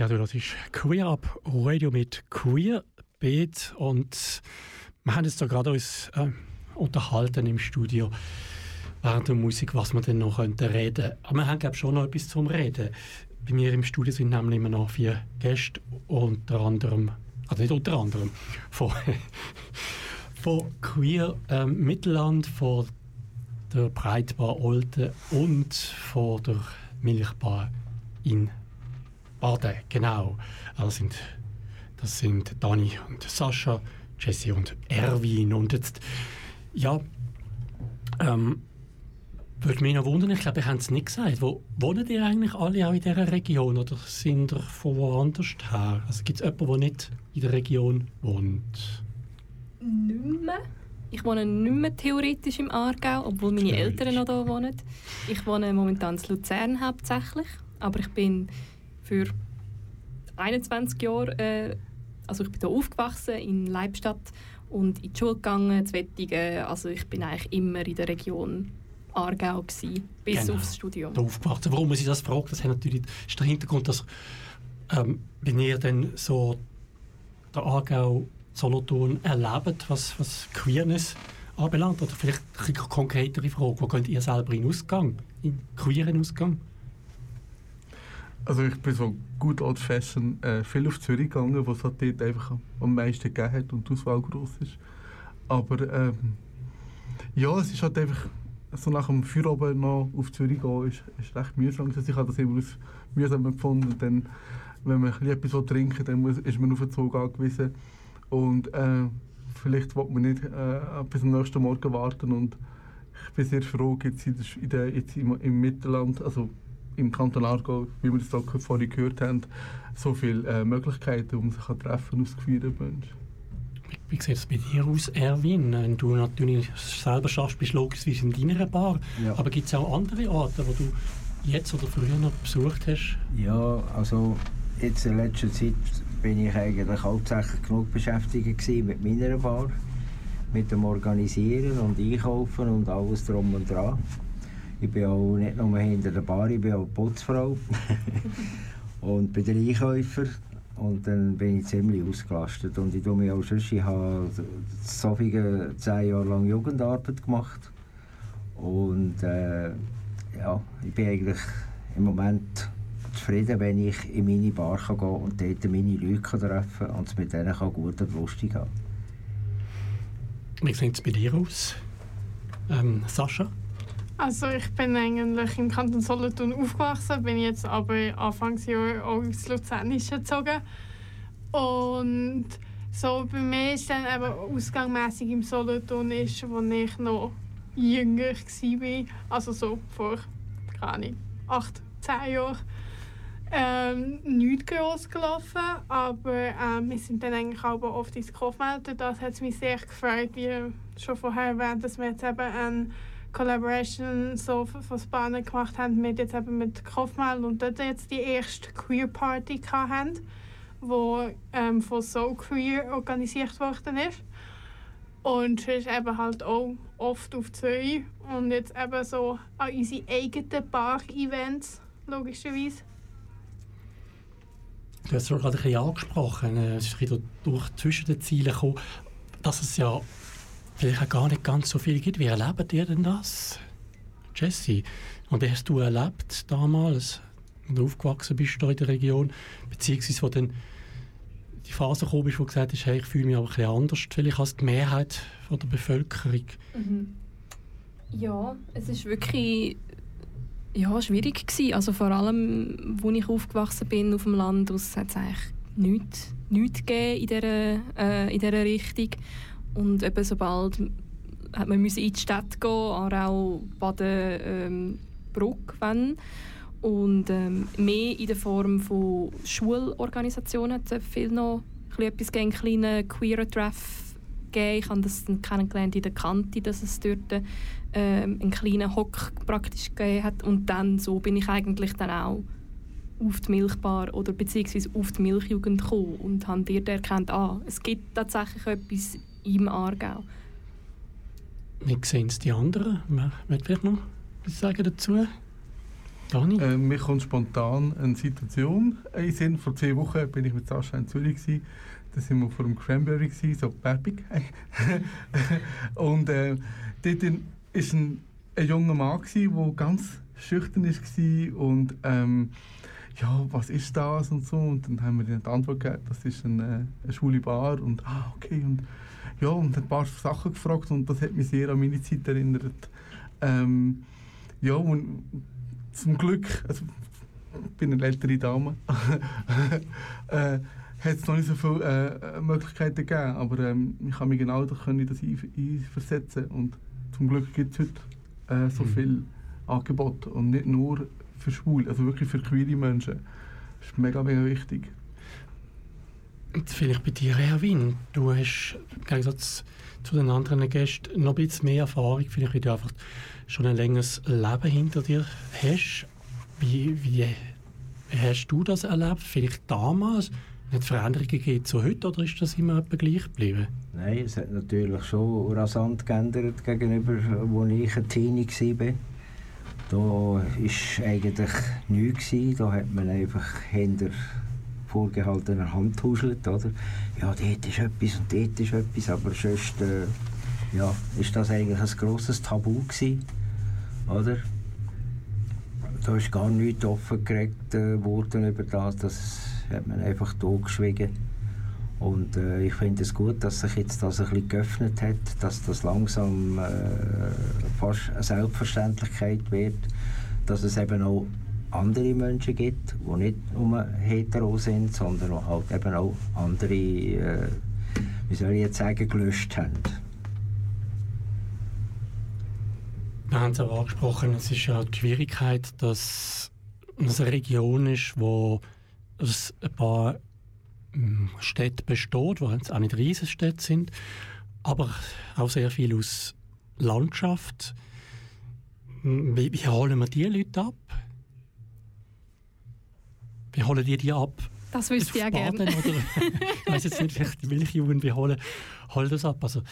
Ja, du, das ist Queer Up Radio mit Queer Beat und wir haben jetzt da gerade uns äh, unterhalten im Studio während der Musik, was wir denn noch könnten reden. Aber wir haben glaube schon noch etwas zum Reden. Bei mir im Studio sind nämlich immer noch vier Gäste, unter anderem, also nicht unter anderem, <laughs> von, von Queer ähm, Mittelland, von der Breitbar Olten und von der Milchbar in Baden, genau. Also das sind, das sind Dani und Sascha, Jesse und Erwin. Und jetzt, ja, ähm, würde mich noch wundern, ich glaube, ich habe es nicht gesagt. Wo wohnen ihr eigentlich alle auch in dieser Region oder sind ihr von woanders her? Also gibt es jemanden, der nicht in der Region wohnt? Nicht mehr. Ich wohne nicht mehr theoretisch im Aargau, obwohl meine Eltern noch da wohnen. Ich wohne momentan in Luzern hauptsächlich, aber ich bin für 21 Jahre, äh, also ich bin hier aufgewachsen in Leibstadt und in die Schule gegangen, zu Wettigen. Also ich bin eigentlich immer in der Region Aargau gewesen, bis Genau. aufs Studium. da aufgewachsen. Warum ich das frage, das hat natürlich, ist der Hintergrund, dass ähm, wenn ihr dann so der Aargau Solothurn erlebt, was, was Queerness anbelangt, oder vielleicht eine konkretere Frage, wo könnt ihr selber in Ausgang, in queeren Ausgang? Also ich bin so gut old fashion äh, viel auf Zürich gegangen, wo es halt dort einfach am meisten gegeben hat und die Auswahl groß ist. Aber ähm, ja, es ist halt einfach so nach dem Feierabend noch auf Zürich gehen, ist, ist recht mühsam. Ich habe das immer als mühsam empfunden. Dann, wenn man etwas trinken dann muss, ist man auf den Zug angewiesen. Und äh, vielleicht will man nicht äh, bis am nächsten Morgen warten. Und ich bin sehr froh, jetzt, in der, jetzt im, im Mittelland, also im Kanton Aargau, wie wir das da vorhin gehört haben, so viele äh, Möglichkeiten, um sich an treffen aus queeren Menschen. Wie sieht es bei dir aus, Erwin? Wenn du natürlich selber schaffst, bist du logischerweise in deiner Bar. Ja. Aber gibt es auch andere Orte, wo du jetzt oder früher noch besucht hast? Ja, also jetzt in letzter Zeit bin ich eigentlich hauptsächlich genug beschäftigt mit meiner Bar, mit dem Organisieren und Einkaufen und alles drum und dran. Ich bin auch nicht nur hinter der Bar, ich bin auch Putzfrau. <laughs> Und bin der Einkäufer. Und dann bin ich ziemlich ausgelastet. Und ich tue mich auch sonst, ich habe so viele zehn Jahre lang Jugendarbeit gemacht. Und äh, ja, ich bin eigentlich im Moment zufrieden, wenn ich in meine Bar kann gehen und dort meine Leute kann treffen kann und es mit denen kann gut und lustig haben. Wie sieht es bei dir aus, ähm, Sascha? Also ich bin eigentlich im Kanton Solothurn aufgewachsen, bin jetzt aber Anfangsjahr auch ins Luzernische gezogen. Und so bei mir ist dann eben ausgangmässig im Solothurn ist, wo ich noch jünger war, also so vor, keine Ahnung, acht, zehn Jahren, ähm, nichts groß gelaufen, aber ähm, wir sind dann eigentlich auch oft ins Kaufmelden. Das hat mich sehr gefreut, wie schon vorher erwähnt, dass wir jetzt eben eine Collaboration so von Spanien gemacht haben mit jetzt eben mit Kaufmelden und dort jetzt die erste Queer Party hatten, wo ähm, von So Queer organisiert worden ist. Und ist eben halt auch oft auf Zürich und jetzt eben so an unsere eigenen Bar-Events, logischerweise. Du hast es gerade ein bisschen angesprochen, äh, es ist ein bisschen durch zwischen den Zielen gekommen, dass es ja vielleicht auch gar nicht ganz so viel gibt. Wie erlebt ihr denn das, Jesse? Und hast du erlebt damals, als du aufgewachsen bist hier in der Region, beziehungsweise wo dann die Phase ist, wo du gesagt hast, hey, ich fühle mich aber ein bisschen anders vielleicht als die Mehrheit von der Bevölkerung. Mhm. Ja, es ist wirklich ja, schwierig gewesen. Also vor allem, als ich aufgewachsen bin auf dem Land, hat es eigentlich nichts, nichts gegeben in dieser, äh, in dieser Richtung. Und eben sobald hat man in die Stadt gehen, Aarau, Baden, ähm, Bruck, wenn. Und ähm, mehr in der Form von Schulorganisationen hat es viel noch etwas gegen kleine queer Treff gegeben. Ich habe das dann kennengelernt in der Kante, dass es dort ähm, einen kleinen Hock praktisch gegeben hat. Und dann so bin ich eigentlich dann auch auf die Milchbar oder beziehungsweise auf die Milchjugend gekommen und habe dort erkannt, ah, es gibt tatsächlich etwas im Aargau. Wie sehen es die anderen? Wer möchte vielleicht noch etwas sagen dazu? Dani? Äh, mir kommt spontan eine Situation in Sinn. Vor zwei Wochen bin ich mit Sascha in Zürich. Gewesen. Da sind wir vor dem Cranberry, gewesen, so Berbig. <laughs> und äh, dort war ein, ein junger Mann, der ganz schüchtern war und ähm, ja, was ist das und so. Und dann haben wir die Antwort gegeben, das ist eine, eine schwule Bar und ah, okay. Und ja, und hat ein paar Sachen gefragt und das hat mich sehr an meine Zeit erinnert. Ähm, ja, und zum Glück, also ich bin eine ältere Dame, <laughs> äh, hat es noch nicht so viele äh, Möglichkeiten gegeben, aber ähm, ich kann mich genau da können das ein- einversetzen und zum Glück gibt es heute äh, so Mhm. viel Angebot und nicht nur für Schwule, also wirklich für queere Menschen. Das ist mega, mega wichtig. Vielleicht bei dir, Erwin. Du hast im Gegensatz zu den anderen Gästen noch ein bisschen mehr Erfahrung, vielleicht weil du einfach schon ein längeres Leben hinter dir hast. Wie, wie, hast du das erlebt? Vielleicht damals? Hat Veränderungen gegeben zu heute oder ist das immer etwa gleich geblieben? Nein, es hat natürlich schon rasant geändert gegenüber, wo ich ein Teenie war. Da war eigentlich nichts. Da hat man einfach hinter vorgehaltener Hand gehuschelt, oder? Ja, dort ist etwas und dort ist etwas, aber sonst äh, ja, ist das eigentlich ein grosses Tabu gewesen, oder? Da ist gar nichts offengelegt äh, worden über das, das hat man einfach totgeschwiegen. Und äh, ich finde es gut, dass sich jetzt das ein bisschen geöffnet hat, dass das langsam äh, fast eine Selbstverständlichkeit wird, dass es eben auch andere Menschen gibt, die nicht nur hetero sind, sondern halt eben auch andere, äh, wie soll ich jetzt sagen, gelöscht haben. Wir haben es auch angesprochen, es ist ja die Schwierigkeit, dass es eine Region ist, wo es ein paar ähm, Städte besteht, die auch nicht Riesenstädte sind, aber auch sehr viel aus Landschaft. Wie, wie holen wir die Leute ab? Wie holen die die ab? Das wüsste ich auch gerne. Oder <laughs> ich weiß jetzt nicht, vielleicht die Milchjugend, wie holen, holen das ab? Also,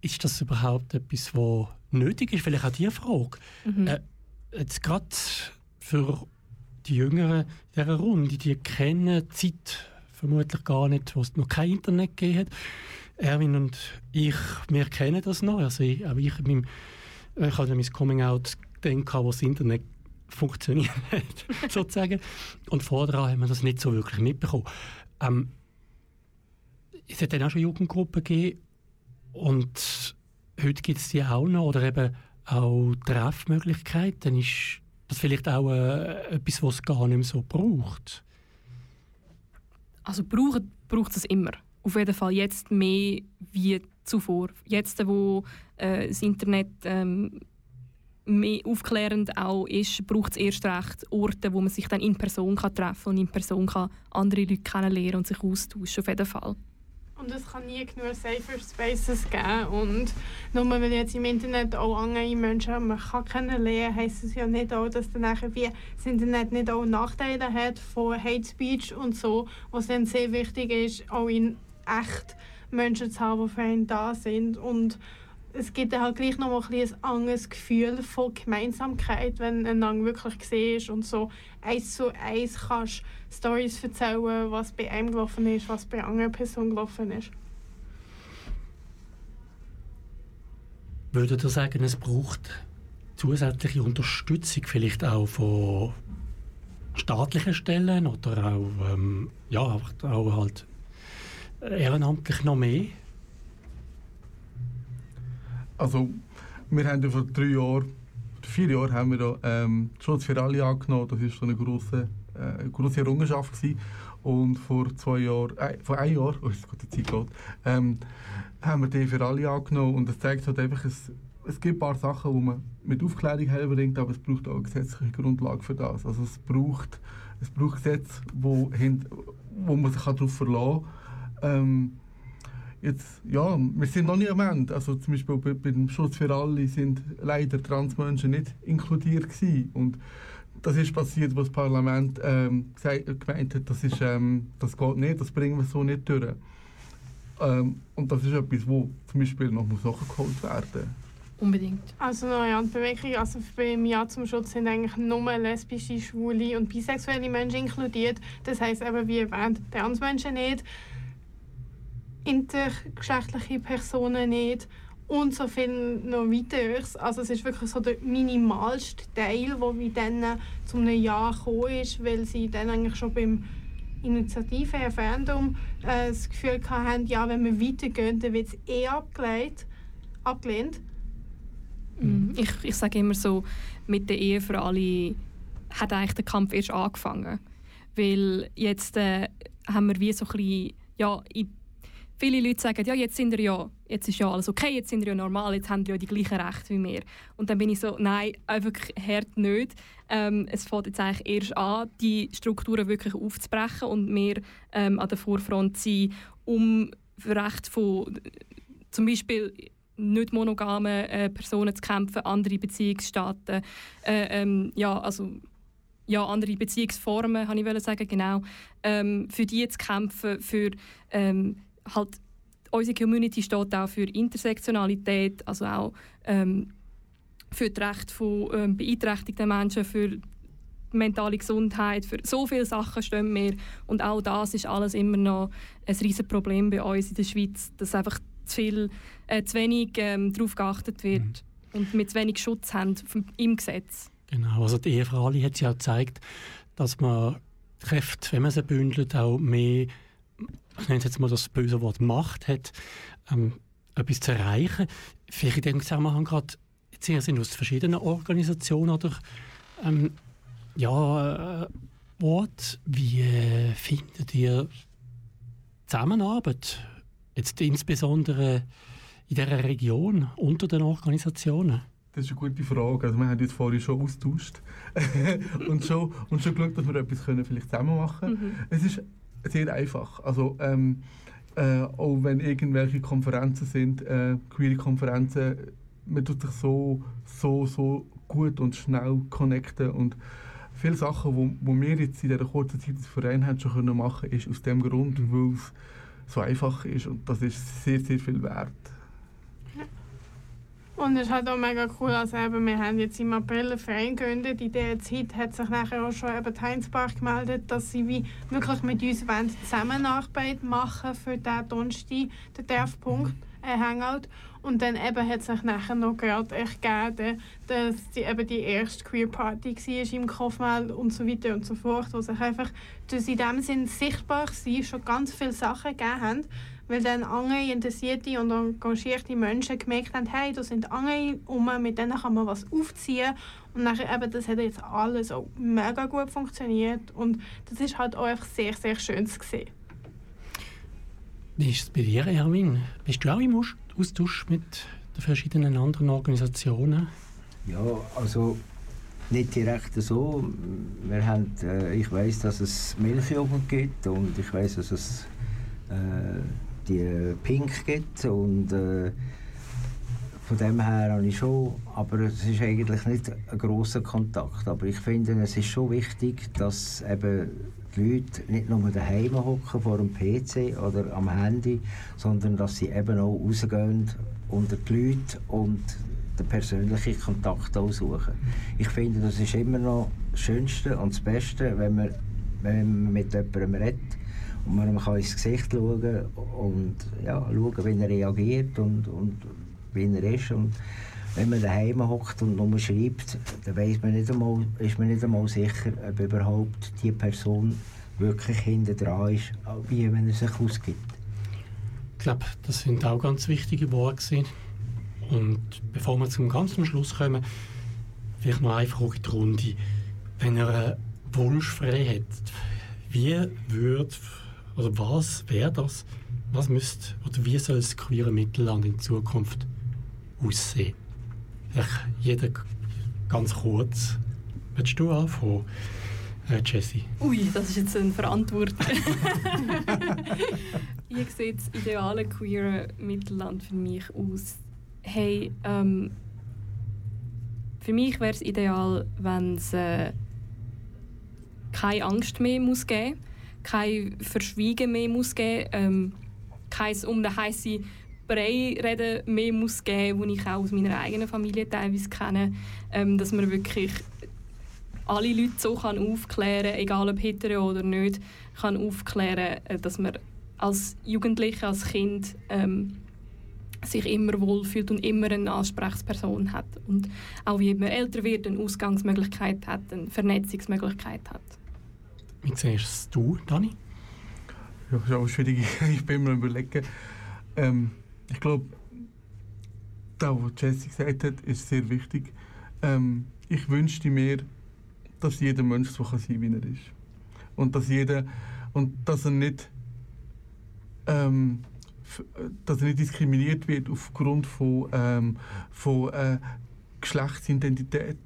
ist das überhaupt etwas, was nötig ist? Vielleicht auch die Frage. Mhm. Äh, jetzt gerade für die Jüngeren dieser Runde, die kennen die Zeit vermutlich gar nicht, wo es noch kein Internet gegeben hat. Erwin und ich, wir kennen das noch. Also ich, auch ich, mein, ich hatte mein Coming-out gedacht, wo das Internet funktioniert <laughs> hat, sozusagen. Und vorher haben wir das nicht so wirklich mitbekommen. Ähm, es hat dann auch schon Jugendgruppen gegeben und heute gibt es die auch noch oder eben auch Treffmöglichkeiten. Dann ist das vielleicht auch äh, etwas, was es gar nicht mehr so braucht. Also braucht, braucht es immer. Auf jeden Fall jetzt mehr wie zuvor. Jetzt, wo äh, das Internet ähm, mehr aufklärend auch ist, braucht es erst recht Orte, wo man sich dann in Person kann treffen und in Person kann andere Leute kennenlernen und sich austauschen. Auf jeden Fall. Und es kann nie genug Safer Spaces geben. Und nur weil jetzt im Internet auch andere Menschen man kann kennenlernen heisst es ja nicht auch, dass dann wie das Internet nicht auch Nachteile hat von Hate Speech und so, was dann sehr wichtig ist, auch in echt Menschen zu haben, die für einen da sind. Und es gibt halt gleich noch ein, ein anderes Gefühl von Gemeinsamkeit, wenn ein einander wirklich siehst und so eins zu eins kannst Stories erzählen, was bei einem gelaufen ist, was bei einer anderen Person gelaufen ist. Würdet ihr sagen, es braucht zusätzliche Unterstützung vielleicht auch von staatlichen Stellen oder auch, ähm, ja, auch halt ehrenamtlich noch mehr? Also, wir haben vor drei Jahren, vier Jahren haben wir da, ähm, Schutz für alle angenommen. Das war so eine grosse, äh, grosse Errungenschaft. Gewesen. Und vor zwei Jahren, äh, vor einem Jahr, oh, jetzt geht die Zeit geht, ähm, haben wir die für alle angenommen. Und das zeigt halt einfach, es, es gibt ein paar Sachen, die man mit Aufklärung herbringt, aber es braucht auch eine gesetzliche Grundlage für das. Also es braucht, es braucht Gesetze, wo, hin, wo man sich darauf verlassen kann. Ähm, Jetzt, ja, wir sind noch nicht am Ende. Also zum Beispiel bei, bei dem Schutz für alle sind leider Transmenschen nicht inkludiert gewesen. Und das ist passiert, was das Parlament ähm, gesagt, gemeint hat, das, ist, ähm, das geht nicht, das bringen wir so nicht durch. Ähm, und das ist etwas, wo zum Beispiel noch muss nachgeholt werden Unbedingt. Also neue Handbewegung, also beim Ja zum Schutz sind eigentlich nur lesbische, schwule und bisexuelle Menschen inkludiert. Das heißt eben, wie erwähnt, Transmenschen nicht, intergeschlechtliche Personen nicht und so viel noch weiteres. Also es ist wirklich so der minimalste Teil, wo wie dann zu einem Ja gekommen ist, weil sie dann eigentlich schon beim Initiative Referendum äh, das Gefühl hatten, ja, wenn wir weitergehen, dann wird es eh abgelehnt. abgelehnt. Mhm. Ich, ich sage immer so, mit der Ehe für alle hat eigentlich der Kampf erst angefangen. Weil jetzt äh, haben wir wie so ein bisschen, ja, ich, viele Leute sagen, ja, jetzt sind wir ja, jetzt ist ja alles okay, jetzt sind wir ja normal, jetzt haben wir ja die gleichen Rechte wie wir. Und dann bin ich so, nein, wirklich hart nicht. Ähm, es fängt jetzt eigentlich erst an, die Strukturen wirklich aufzubrechen und mehr ähm, an der Vorfront zu sein, um für Rechte von zum Beispiel nicht monogame äh, Personen zu kämpfen, andere Beziehungsstaaten, äh, ähm, ja, also ja, andere Beziehungsformen, habe ich sagen, genau, ähm, für die zu kämpfen, für ähm, halt unsere Community steht auch für Intersektionalität, also auch ähm, für die Rechte von ähm, beeinträchtigten Menschen, für mentale Gesundheit, für so viele Sachen stehen wir und auch das ist alles immer noch ein riesiges Problem bei uns in der Schweiz, dass einfach zu viel, äh, zu wenig ähm, darauf geachtet wird und wir zu wenig Schutz haben im Gesetz. Genau, also die Ehe für alle hat ja gezeigt, dass man Kräfte, wenn man sie bündelt, auch mehr, ich nenne es jetzt mal das böse Wort, Macht hat, ähm, etwas zu erreichen. Vielleicht in dem Zusammenhang gerade, jetzt ihr sind aus verschiedenen Organisationen oder ähm, ja, äh, Ort. Wie äh, findet ihr Zusammenarbeit, jetzt insbesondere in dieser Region unter den Organisationen? Das ist eine gute Frage. Also wir haben jetzt vorhin schon austauscht <laughs> und, schon, und schon geschaut, dass wir etwas können vielleicht zusammen machen können. Es ist sehr einfach. Also, ähm, äh, auch wenn irgendwelche Konferenzen sind, äh, queere Konferenzen, man tut sich so, so, so gut und schnell connecten und viele Sachen, wo, wo wir jetzt in dieser kurzen Zeit als Verein haben schon können machen, ist aus dem Grund, weil es so einfach ist und das ist sehr, sehr viel wert. Und es ist halt auch mega cool, also eben, wir haben jetzt im April einen Verein gegründet. In dieser Zeit hat sich nachher auch schon eben Heinzbach gemeldet, dass sie wie wirklich mit uns wollen Zusammenarbeit machen für diesen Donnerstag, den Treffpunkt, ein Hangout. Und dann eben hat sich nachher noch gerade echt gegeben, dass die, eben die erste Queer Party war im Kaufmel und so weiter und so fort, wo sich einfach durch in dem Sinn sichtbar sein schon ganz viele Sachen gegeben haben, weil dann andere interessierte und engagierte Menschen gemerkt haben, hey, da sind andere um, mit denen kann man was aufziehen und nachher eben, das hat jetzt alles auch mega gut funktioniert und das ist halt auch einfach sehr, sehr schön zu sehen. Wie ist es bei dir, Erwin? Bist du auch im Aus- Austausch mit den verschiedenen anderen Organisationen? Ja, also nicht direkt so. Wir haben, äh, ich weiß, dass es Milchjugend gibt und ich weiß, dass es äh, die Pink gibt und äh, von dem her habe ich schon, aber es ist eigentlich nicht ein grosser Kontakt. Aber ich finde, es ist schon wichtig, dass eben die Leute nicht nur daheim hocken vor dem PC oder am Handy, sondern dass sie eben auch rausgehen unter die Leute und den persönlichen Kontakt auch suchen. Ich finde, das ist immer noch das Schönste und das Beste, wenn man, wenn man mit jemandem redet und man kann ins Gesicht schauen und ja, schauen, wie er reagiert und, und wie er ist. Und wenn man daheim hockt und nur schreibt, dann weiss man nicht einmal, ist man nicht einmal sicher, ob überhaupt die Person wirklich hinter dran ist, wie wenn er sich ausgibt. Ich glaube, das sind auch ganz wichtige Worte. Und bevor wir zum ganzen Schluss kommen, vielleicht noch eine Frage in die Runde. Wenn ihr einen Wunsch frei hättet, wie würde, oder was wäre das, was müsste, oder wie soll das queere Mittelland in Zukunft aussehen? Vielleicht jeder ganz kurz. Willst du anfangen, äh, Jessie? Ui, das ist jetzt eine Verantwortung. <laughs> Wie sieht das ideale queere Mittelland für mich aus? Hey, ähm, für mich wäre es ideal, wenn es äh, keine Angst mehr muss geben, kein Verschweigen mehr muss geben, ähm, kein um den heißen Spray-Reden mehr muss geben, wo ich auch aus meiner eigenen Familie teilweise kenne, ähm, dass man wirklich alle Leute so kann aufklären, egal ob hetero oder nicht, kann aufklären, äh, dass man als Jugendlicher, als Kind ähm, sich immer wohlfühlt und immer eine Ansprechperson hat und auch wie man älter wird, eine Ausgangsmöglichkeit hat, eine Vernetzungsmöglichkeit hat. Wie siehst du, Dani? Ja, das ist auch schwierig. <laughs> Ich bin mir überlegen. Ähm, ich glaube, das, was Jesse gesagt hat, ist sehr wichtig. Ähm, ich wünschte mir, dass jeder Mensch so kann sein wie er ist. Und dass jeder und dass er nicht ähm, äh, dass er nicht diskriminiert wird aufgrund von, ähm, von äh, Geschlechtsidentität,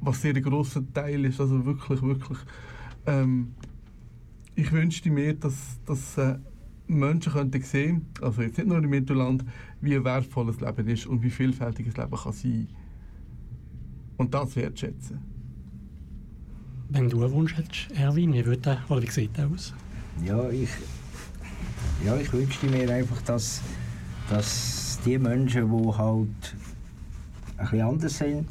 was sehr ein grosser Teil ist, also wirklich, wirklich. Ähm, ich wünschte mir, dass, dass äh, Menschen könnten sehen, also jetzt nicht nur im Mittelland, wie wertvoll das Leben ist und wie vielfältig das Leben kann sein. Und das wertschätzen. Wenn du einen Wunsch hättest, Erwin, wie, würde der, oder wie sieht der aus? Ja, ich, ja, ich wünschte mir einfach, dass, dass die Menschen, die halt ein bisschen anders sind,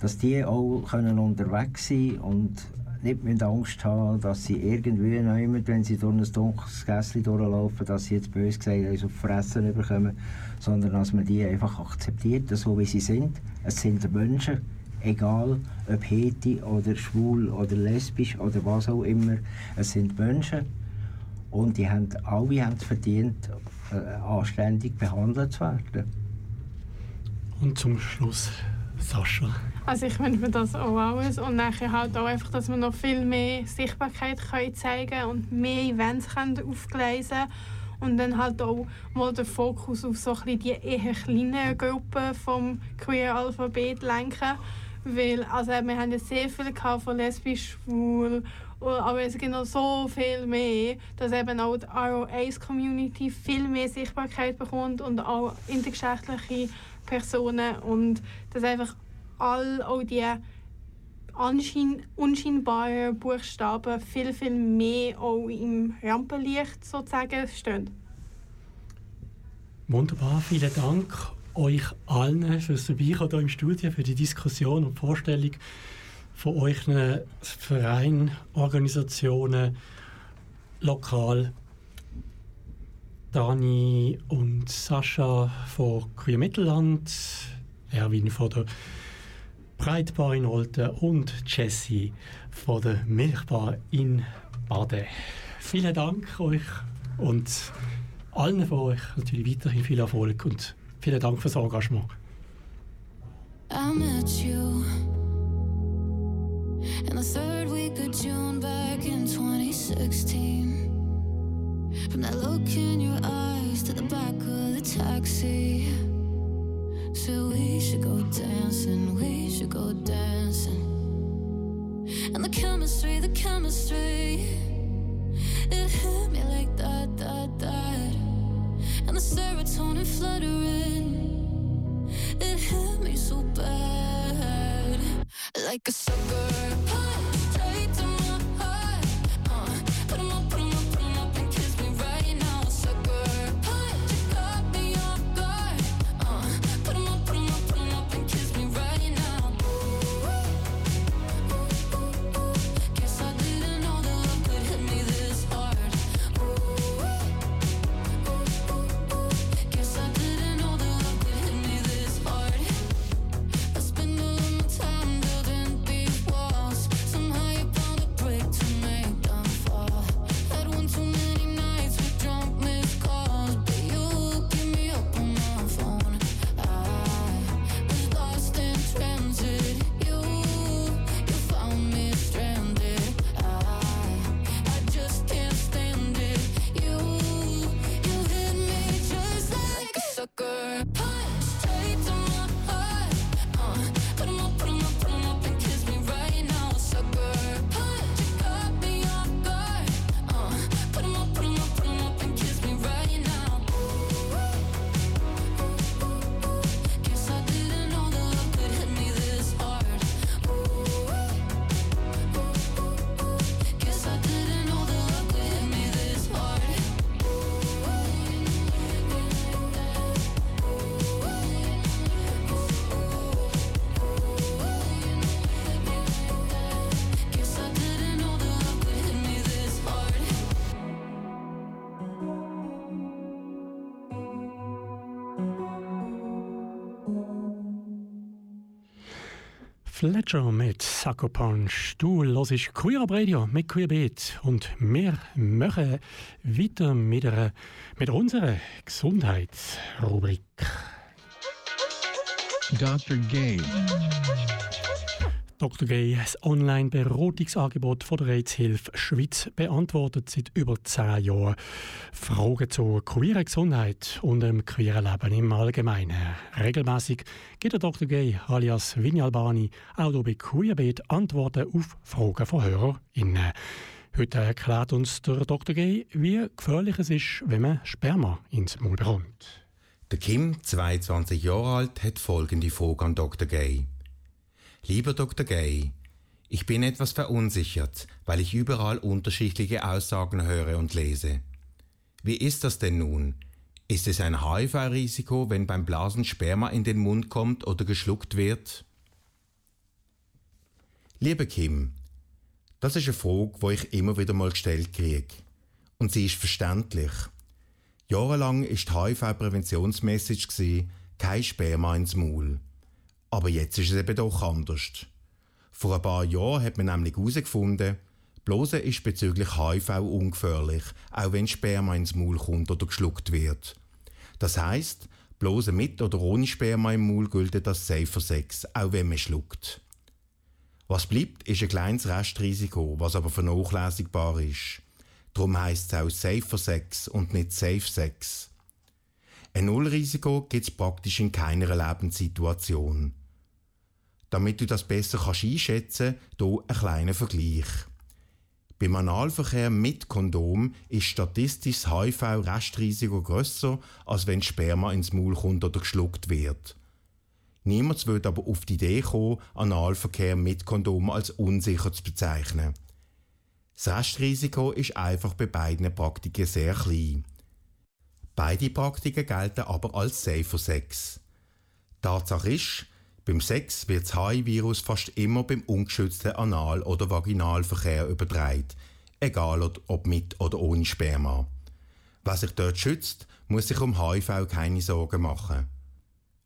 dass die auch können unterwegs sein und nicht mit Angst haben, dass sie irgendwie nehmen, wenn sie durch ein dunkles Gässchen durchlaufen, dass sie jetzt bös gesagt eins auf die Fresse bekommen, sondern dass man die einfach akzeptiert, so wie sie sind. Es sind Menschen, egal ob heti oder schwul oder lesbisch oder was auch immer, es sind Menschen und die haben alle haben es verdient, äh, anständig behandelt zu werden. Und zum Schluss Sascha. Also ich wünsche mir das auch alles. Und nachher halt auch einfach, dass wir noch viel mehr Sichtbarkeit können zeigen und mehr Events können aufgleisen. Und dann halt auch mal den Fokus auf so ein die eher kleinen Gruppen vom Queer Alphabet lenken, weil also wir haben ja sehr viel von lesbisch, schwul, aber es gibt noch so viel mehr, dass eben auch die ROAs-Community viel mehr Sichtbarkeit bekommt und auch intergeschlechtliche Personen und dass einfach all auch die unscheinbaren Buchstaben viel, viel mehr auch im Rampenlicht sozusagen stehen. Wunderbar, vielen Dank euch allen fürs Vorbeikommen hier im Studio, für die Diskussion und Vorstellung von euren Vereinen, Organisationen, lokal. Dani und Sascha von Queer Mittelland, Erwin von der Breitbar in Olten und Jessie von der Milchbar in Baden. Vielen Dank euch und allen von euch natürlich weiterhin viel Erfolg und vielen Dank fürs Engagement. I met you in the third week of June back in 2016. From that look in your eyes to the back of the taxi. So we should go dancing, we should go dancing. And the chemistry, the chemistry, it hit me like that, that, that. And the serotonin fluttering, it hit me so bad. Like a sucker Fletcher mit Sucker Punch. Du hörst Queer Radio mit Queerbeat und wir machen weiter mit, einer, mit unserer Gesundheitsrubrik. Dr. Gay. Dr. Gay, das Online-Beratungsangebot von der AIDS-Hilfe Schweiz, beantwortet seit über zehn Jahren Fragen zur queeren Gesundheit und dem queeren Leben im Allgemeinen. Regelmäßig gibt der Dr. Gay alias Vini Albani auch bei Queerbeat Antworten auf Fragen von HörerInnen. Heute erklärt uns der Dr. Gay, wie gefährlich es ist, wenn man Sperma ins Maul bekommt. Der Kim, 22 Jahre alt, hat folgende Frage an Dr. Gay. Lieber Dr. Gay, ich bin etwas verunsichert, weil ich überall unterschiedliche Aussagen höre und lese. Wie ist das denn nun? Ist es ein HIV-Risiko, wenn beim Blasen Sperma in den Mund kommt oder geschluckt wird? Liebe Kim, das ist eine Frage, die ich immer wieder mal gestellt kriege. Und sie ist verständlich. Jahrelang ist die HIV-Präventionsmessage kein Sperma ins Maul. Aber jetzt ist es eben doch anders. Vor ein paar Jahren hat man nämlich herausgefunden, Blose ist bezüglich HIV ungefährlich, auch wenn Sperma ins Maul kommt oder geschluckt wird. Das heißt, Blose mit oder ohne Sperma im Maul gilt das safer Sex, auch wenn man schluckt. Was bleibt, ist ein kleines Restrisiko, was aber vernachlässigbar ist. Darum heisst es auch safer Sex und nicht safe Sex. Ein Nullrisiko gibt es praktisch in keiner Lebenssituation. Damit du das besser kannst einschätzen kannst, hier ein kleiner Vergleich. Beim Analverkehr mit Kondom ist statistisch das HIV-Restrisiko grösser, als wenn Sperma ins Maul kommt oder geschluckt wird. Niemand wird aber auf die Idee kommen, Analverkehr mit Kondom als unsicher zu bezeichnen. Das Restrisiko ist einfach bei beiden Praktiken sehr klein. Beide Praktiken gelten aber als safer Sex. Tatsache ist, beim Sex wird das HIV-Virus fast immer beim ungeschützten Anal- oder Vaginalverkehr übertragen, egal ob mit oder ohne Sperma. Wer sich dort schützt, muss sich um HIV keine Sorgen machen.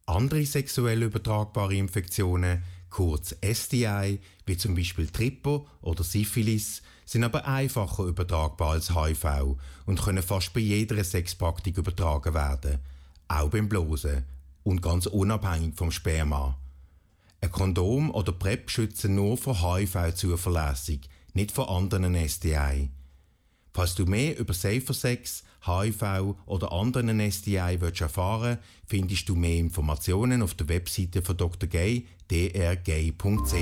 Andere sexuell übertragbare Infektionen, kurz STI, wie zum Beispiel Tripo oder Syphilis, sind aber einfacher übertragbar als HIV und können fast bei jeder Sexpraktik übertragen werden, auch beim Blosen und ganz unabhängig vom Sperma. Ein Kondom oder PrEP schützen nur vor HIV zuverlässig, nicht vor anderen STI. Falls du mehr über Safer Sex, HIV oder anderen STI willst erfahren findest du mehr Informationen auf der Webseite von Dr. Gay, drgay.ch.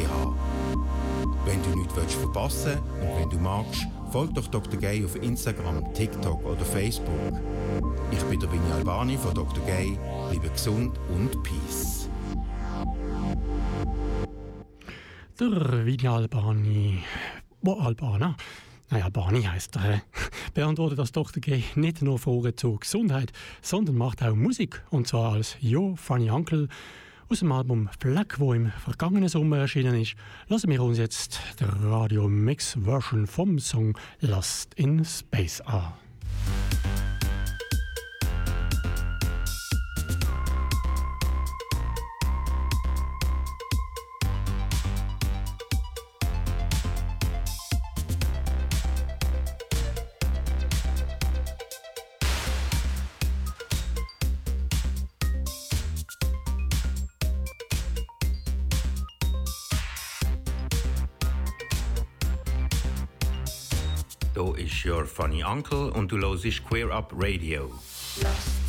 Wenn du nichts willst verpassen und wenn du magst, folg doch Dr. Gay auf Instagram, TikTok oder Facebook. Ich bin der Vinny Albani von Dr. Gay. Bleibe gesund und Peace. Der Vini Albani, wo Albana, nein, Albani heisst er, äh, beantwortet das Dr. Gay nicht nur Fragen zur Gesundheit, sondern macht auch Musik. Und zwar als Yo Funny Uncle aus dem Album Fleck, wo im vergangenen Sommer erschienen ist. Lassen wir uns jetzt die Radio Mix Version vom Song Lost in Space an. Hier ist Your Funny Uncle und du hörst Queer Up Radio. in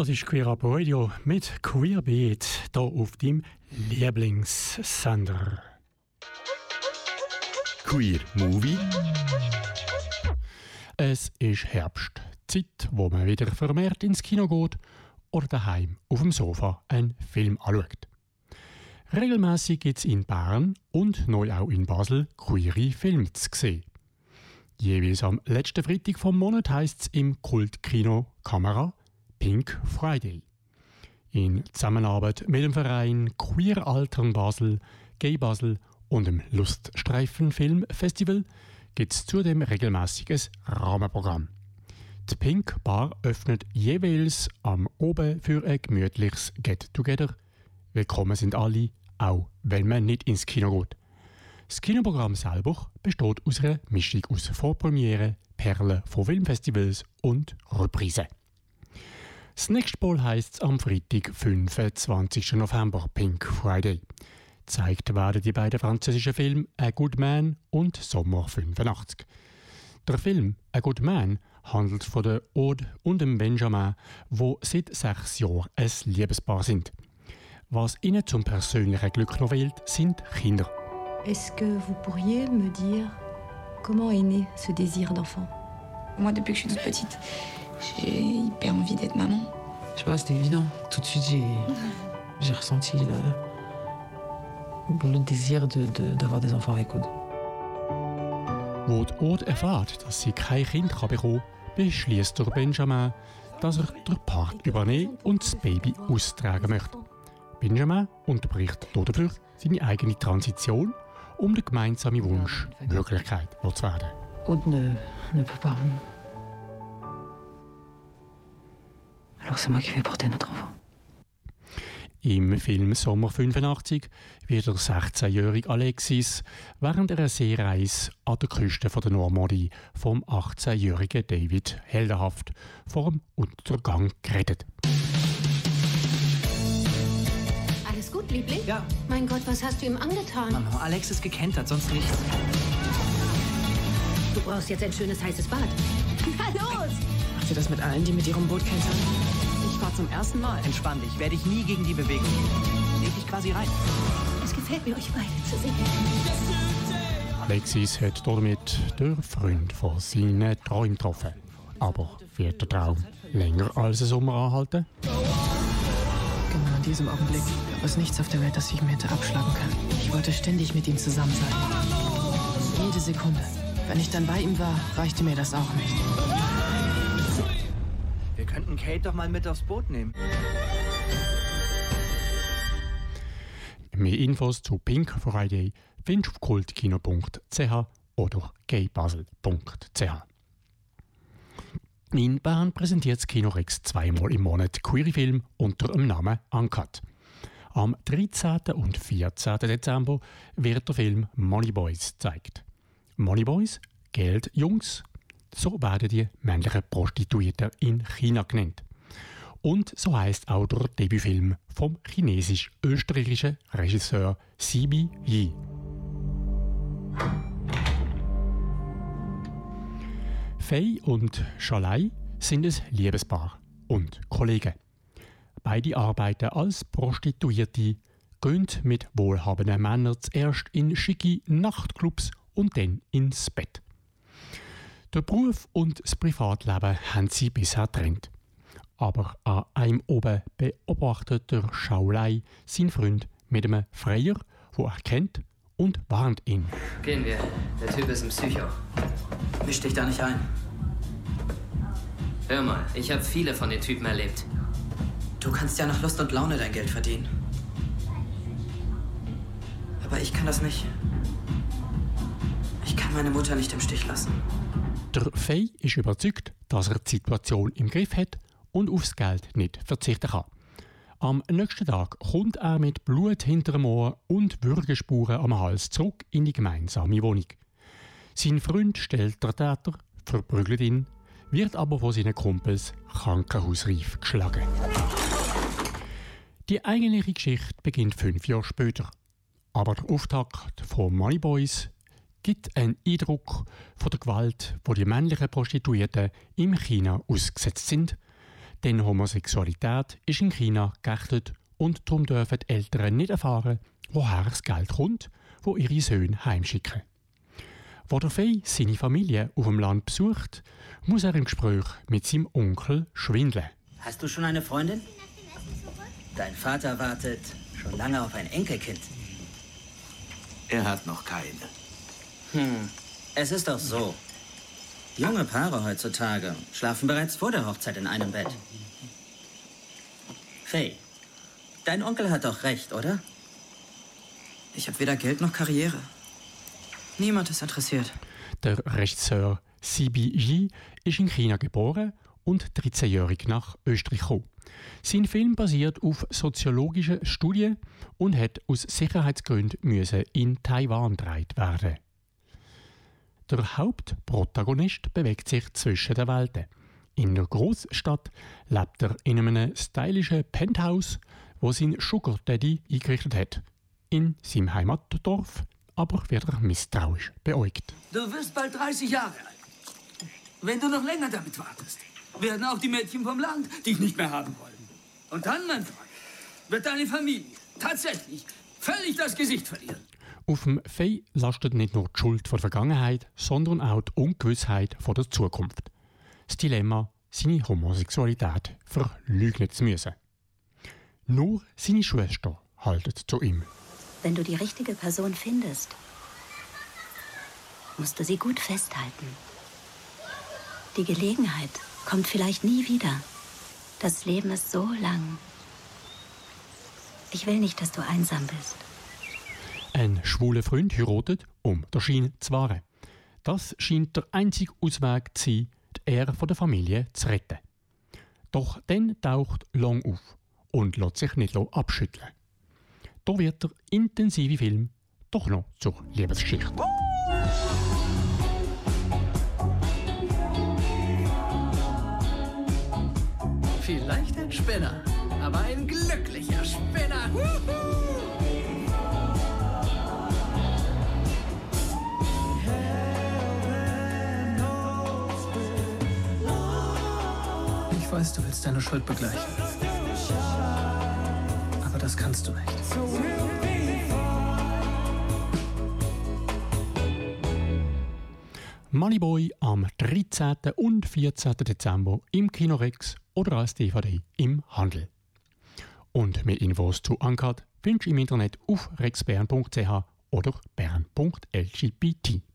Du hörst Queer Up Radio mit Queerbeat hier auf deinem Lieblingssender. Queer Movie. Es ist Herbst, Zeit, wo man wieder vermehrt ins Kino geht oder daheim auf dem Sofa einen Film anschaut. Regelmäßig gibt es in Bern und neu auch in Basel queere Filme zu sehen. Jeweils am letzten Freitag vom Monat heisst es im Kultkino Kamera Pink Friday. In Zusammenarbeit mit dem Verein Queer Altern Basel, Gay Basel und dem Luststreifen Film Festival gibt es zudem regelmäßig ein Rahmenprogramm. Die Pink Bar öffnet jeweils am Oben für ein gemütliches Get-Together. Willkommen sind alle, auch wenn man nicht ins Kino geht. Das Kinoprogramm selber besteht aus einer Mischung aus Vorpremiere, Perlen von Filmfestivals und Reprisen. Das nächste Mal heisst es am Freitag, 25. November, Pink Friday. Zeigt werden die beiden französischen Filme A Good Man und Sommer 85. Der Film A Good Man handelt von der Aude und dem Benjamin, wo seit sechs Jahren ein Liebespaar sind. Was ihnen zum persönlichen Glück noch fehlt, sind Kinder. Est-ce que vous pourriez me dire comment est né ce désir d'enfant Moi, depuis que je suis toute petite, j'ai hyper envie d'être maman. Je sais pas, c'était évident. Tout de suite, j'ai, ressenti le, le désir de, de- d'avoir des enfants avec Aude. Wo die Aude erfährt, dass sie kein Kind kann bekommen kann, beschließt der Benjamin, dass er den Part übernehmen und das Baby austragen möchte. Benjamin unterbricht dafür seine eigene Transition, um den gemeinsamen Wunsch Wirklichkeit zu werden. Aude ne, ne peut pas. Alors c'est moi qui vais porter notre enfant. Im Film Sommer 85 wird der 16-jährige Alexis während einer Seereise an der Küste von der Normandie vom 18-jährigen David heldenhaft vor dem Untergang gerettet. Alles gut, Liebling? Ja. Mein Gott, was hast du ihm angetan? Mama, Alex ist gekentert, sonst nichts. Du brauchst jetzt ein schönes heißes Bad. <laughs> Na los! Macht ihr das mit allen, die mit ihrem Boot kentern? Ich fahr zum ersten Mal. Entspann dich, werde ich nie gegen die Bewegung. Leg dich quasi rein. Es gefällt mir, euch beide zu sehen. Alexis hat damit den Freund von seinen Träumen getroffen. Aber wird der Traum länger als ein Sommer anhalten? Genau in diesem Augenblick gab es nichts auf der Welt, das ich mir hätte abschlagen können. Ich wollte ständig mit ihm zusammen sein. Jede Sekunde. Wenn ich dann bei ihm war, reichte mir das auch nicht. Könnten Kate doch mal mit aufs Boot nehmen. Mehr Infos zu Pink Friday findest du auf kultkino.ch oder gaybasel.ch. In Bern präsentiert das Kino Rex zweimal im Monat queere Film unter dem Namen Uncut. Am 13. und 14. Dezember wird der Film Money Boys gezeigt. Money Boys, Geld Jungs, so werden die männlichen Prostituierten in China genannt. Und so heißt auch der Debütfilm vom chinesisch-österreichischen Regisseur Sibi Yi. Fei und Shalai sind ein Liebespaar und Kollegen. Beide arbeiten als Prostituierte, gehen mit wohlhabenden Männern zuerst in schicke Nachtclubs und dann ins Bett. Der Beruf und das Privatleben haben sie bisher getrennt. Aber an einem oben beobachtet der Schaulei seinen Freund mit einem Freier, wo er kennt und warnt ihn. Gehen wir. Der Typ ist ein Psycho. Misch dich da nicht ein. Hör mal, ich habe viele von den Typen erlebt. Du kannst ja nach Lust und Laune dein Geld verdienen. Aber ich kann das nicht. Ich kann meine Mutter nicht im Stich lassen. Der Fei ist überzeugt, dass er die Situation im Griff hat und aufs Geld nicht verzichten kann. Am nächsten Tag kommt er mit Blut hinter dem Ohr und Würgespuren am Hals zurück in die gemeinsame Wohnung. Sein Freund stellt der Täter, verprügelt ihn, wird aber von seinen Kumpels krankenhausreif geschlagen. Die eigentliche Geschichte beginnt fünf Jahre später. Aber der Auftakt von Money Boys gibt einen Eindruck von der Gewalt, wo die männlichen Prostituierten in China ausgesetzt sind. Denn Homosexualität ist in China geächtet und darum dürfen die Eltern nicht erfahren, woher das Geld kommt, wo ihre Söhne heimschicken. Wo der Fei seine Familie auf dem Land besucht, muss er im Gespräch mit seinem Onkel schwindeln. Hast du schon eine Freundin? Dein Vater wartet schon lange auf ein Enkelkind. Er hat noch keine. Hm, es ist doch so. Junge Paare heutzutage schlafen bereits vor der Hochzeit in einem Bett. Faye, dein Onkel hat doch recht, oder? Ich habe weder Geld noch Karriere. Niemand ist interessiert. Der Regisseur Sibi Yi ist in China geboren und 13-jährig nach Österreich gekommen. Sein Film basiert auf soziologischen Studien und hat aus Sicherheitsgründen müssen in Taiwan gedreht werden. Der Hauptprotagonist bewegt sich zwischen den Welten. In der Großstadt lebt er in einem stylischen Penthouse, wo sein Sugar Daddy eingerichtet hat. In seinem Heimatdorf aber wird er misstrauisch beäugt. Du wirst bald 30 Jahre alt. Wenn du noch länger damit wartest, werden auch die Mädchen vom Land dich nicht mehr haben wollen. Und dann, mein Freund, wird deine Familie tatsächlich völlig das Gesicht verlieren. Auf dem Fei lastet nicht nur die Schuld vor der Vergangenheit, sondern auch die Ungewissheit vor der Zukunft. Das Dilemma, seine Homosexualität verleugnen zu müssen. Nur seine Schwester haltet zu ihm. Wenn du die richtige Person findest, musst du sie gut festhalten. Die Gelegenheit kommt vielleicht nie wieder. Das Leben ist so lang. Ich will nicht, dass du einsam bist. Ein schwuler Freund heiratet, um der Schein zu wahren. Das scheint der einzige Ausweg zu sein, die Ehre der Familie zu retten. Doch dann taucht Long auf und lässt sich nicht abschütteln. Da wird der intensive Film doch noch zur Liebesgeschichte. Vielleicht ein Spinner, aber ein glücklicher Spinner. Ich weiß, du willst deine Schuld begleichen. Aber das kannst du nicht. Moneyboy am 13. und 14. Dezember im Kino Rex oder als DVD im Handel. Und mehr Infos zu Uncut findest du im Internet auf rexbern.ch oder bern.lgbt.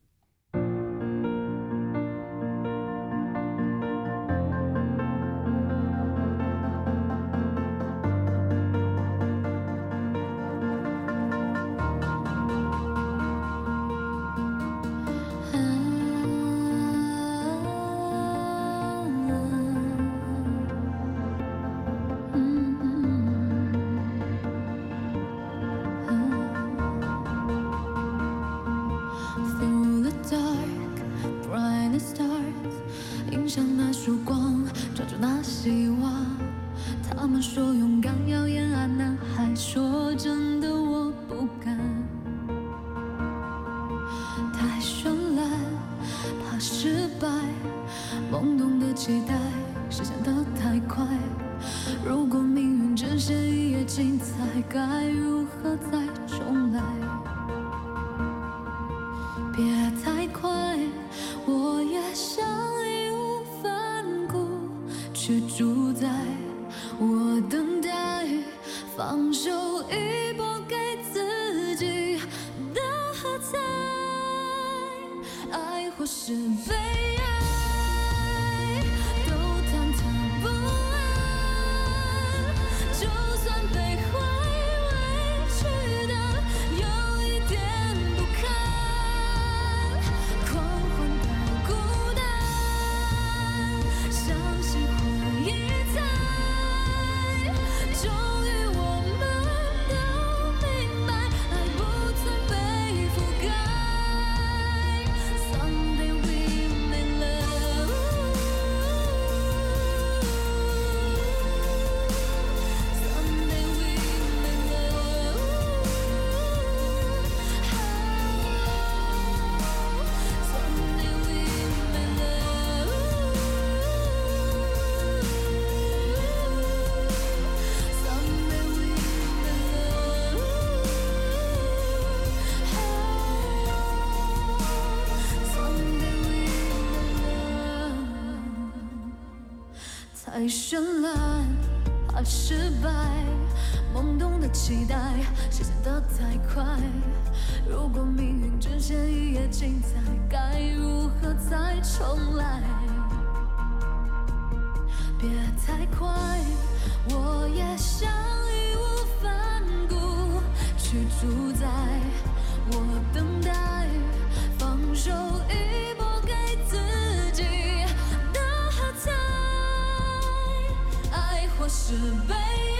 是悲。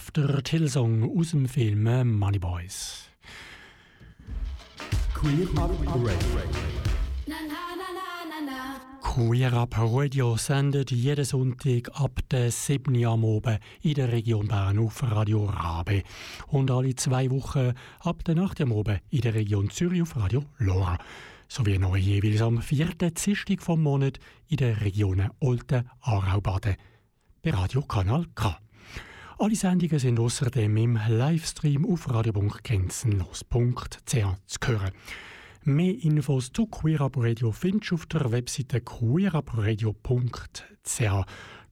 Love, der Titelsong aus dem Film Money Boys. Queer Up Radio. Queer Up Radio sendet jeden Sonntag ab der 7. Uhr am Abend in der Region Bern auf Radio Rabe und alle zwei Wochen ab der 8. Uhr am Abend in der Region Zürich auf Radio Lora sowie noch jeweils am 4. Dienstag vom Monat in der Region Olten, Aarau, Baden bei Radio Kanal K. Alle Sendungen sind außerdem im Livestream auf radio.grenzenlos.ch zu hören. Mehr Infos zu Queer Up Radio findest du auf der Webseite queerupradio.ch.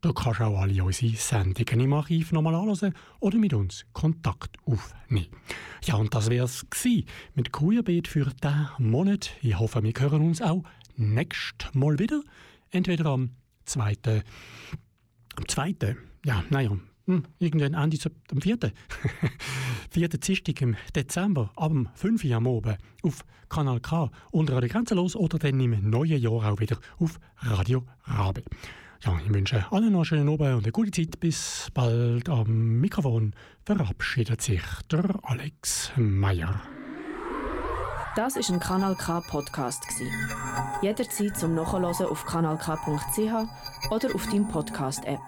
Da kannst du auch alle unsere Sendungen im Archiv nochmal anhören oder mit uns Kontakt aufnehmen. Ja, und das wär's gsi mit Queerbeat für diesen Monat. Ich hoffe, wir hören uns auch nächstes Mal wieder. Entweder am 2. Am 2. Ja, naja, hm, irgendwann Ende am 4. 4. <laughs> Dienstag im Dezember ab dem 5. Uhr am Abend auf Kanal K unter Radio Grenzenlos oder dann im neuen Jahr auch wieder auf Radio Rabe. Ja, ich wünsche allen noch einen schönen Abend und eine gute Zeit. Bis bald am Mikrofon verabschiedet sich der Alex Meyer. Das ist ein Kanal K Podcast. Jederzeit zum Nachhören auf kanalk.ch oder auf deinem Podcast App.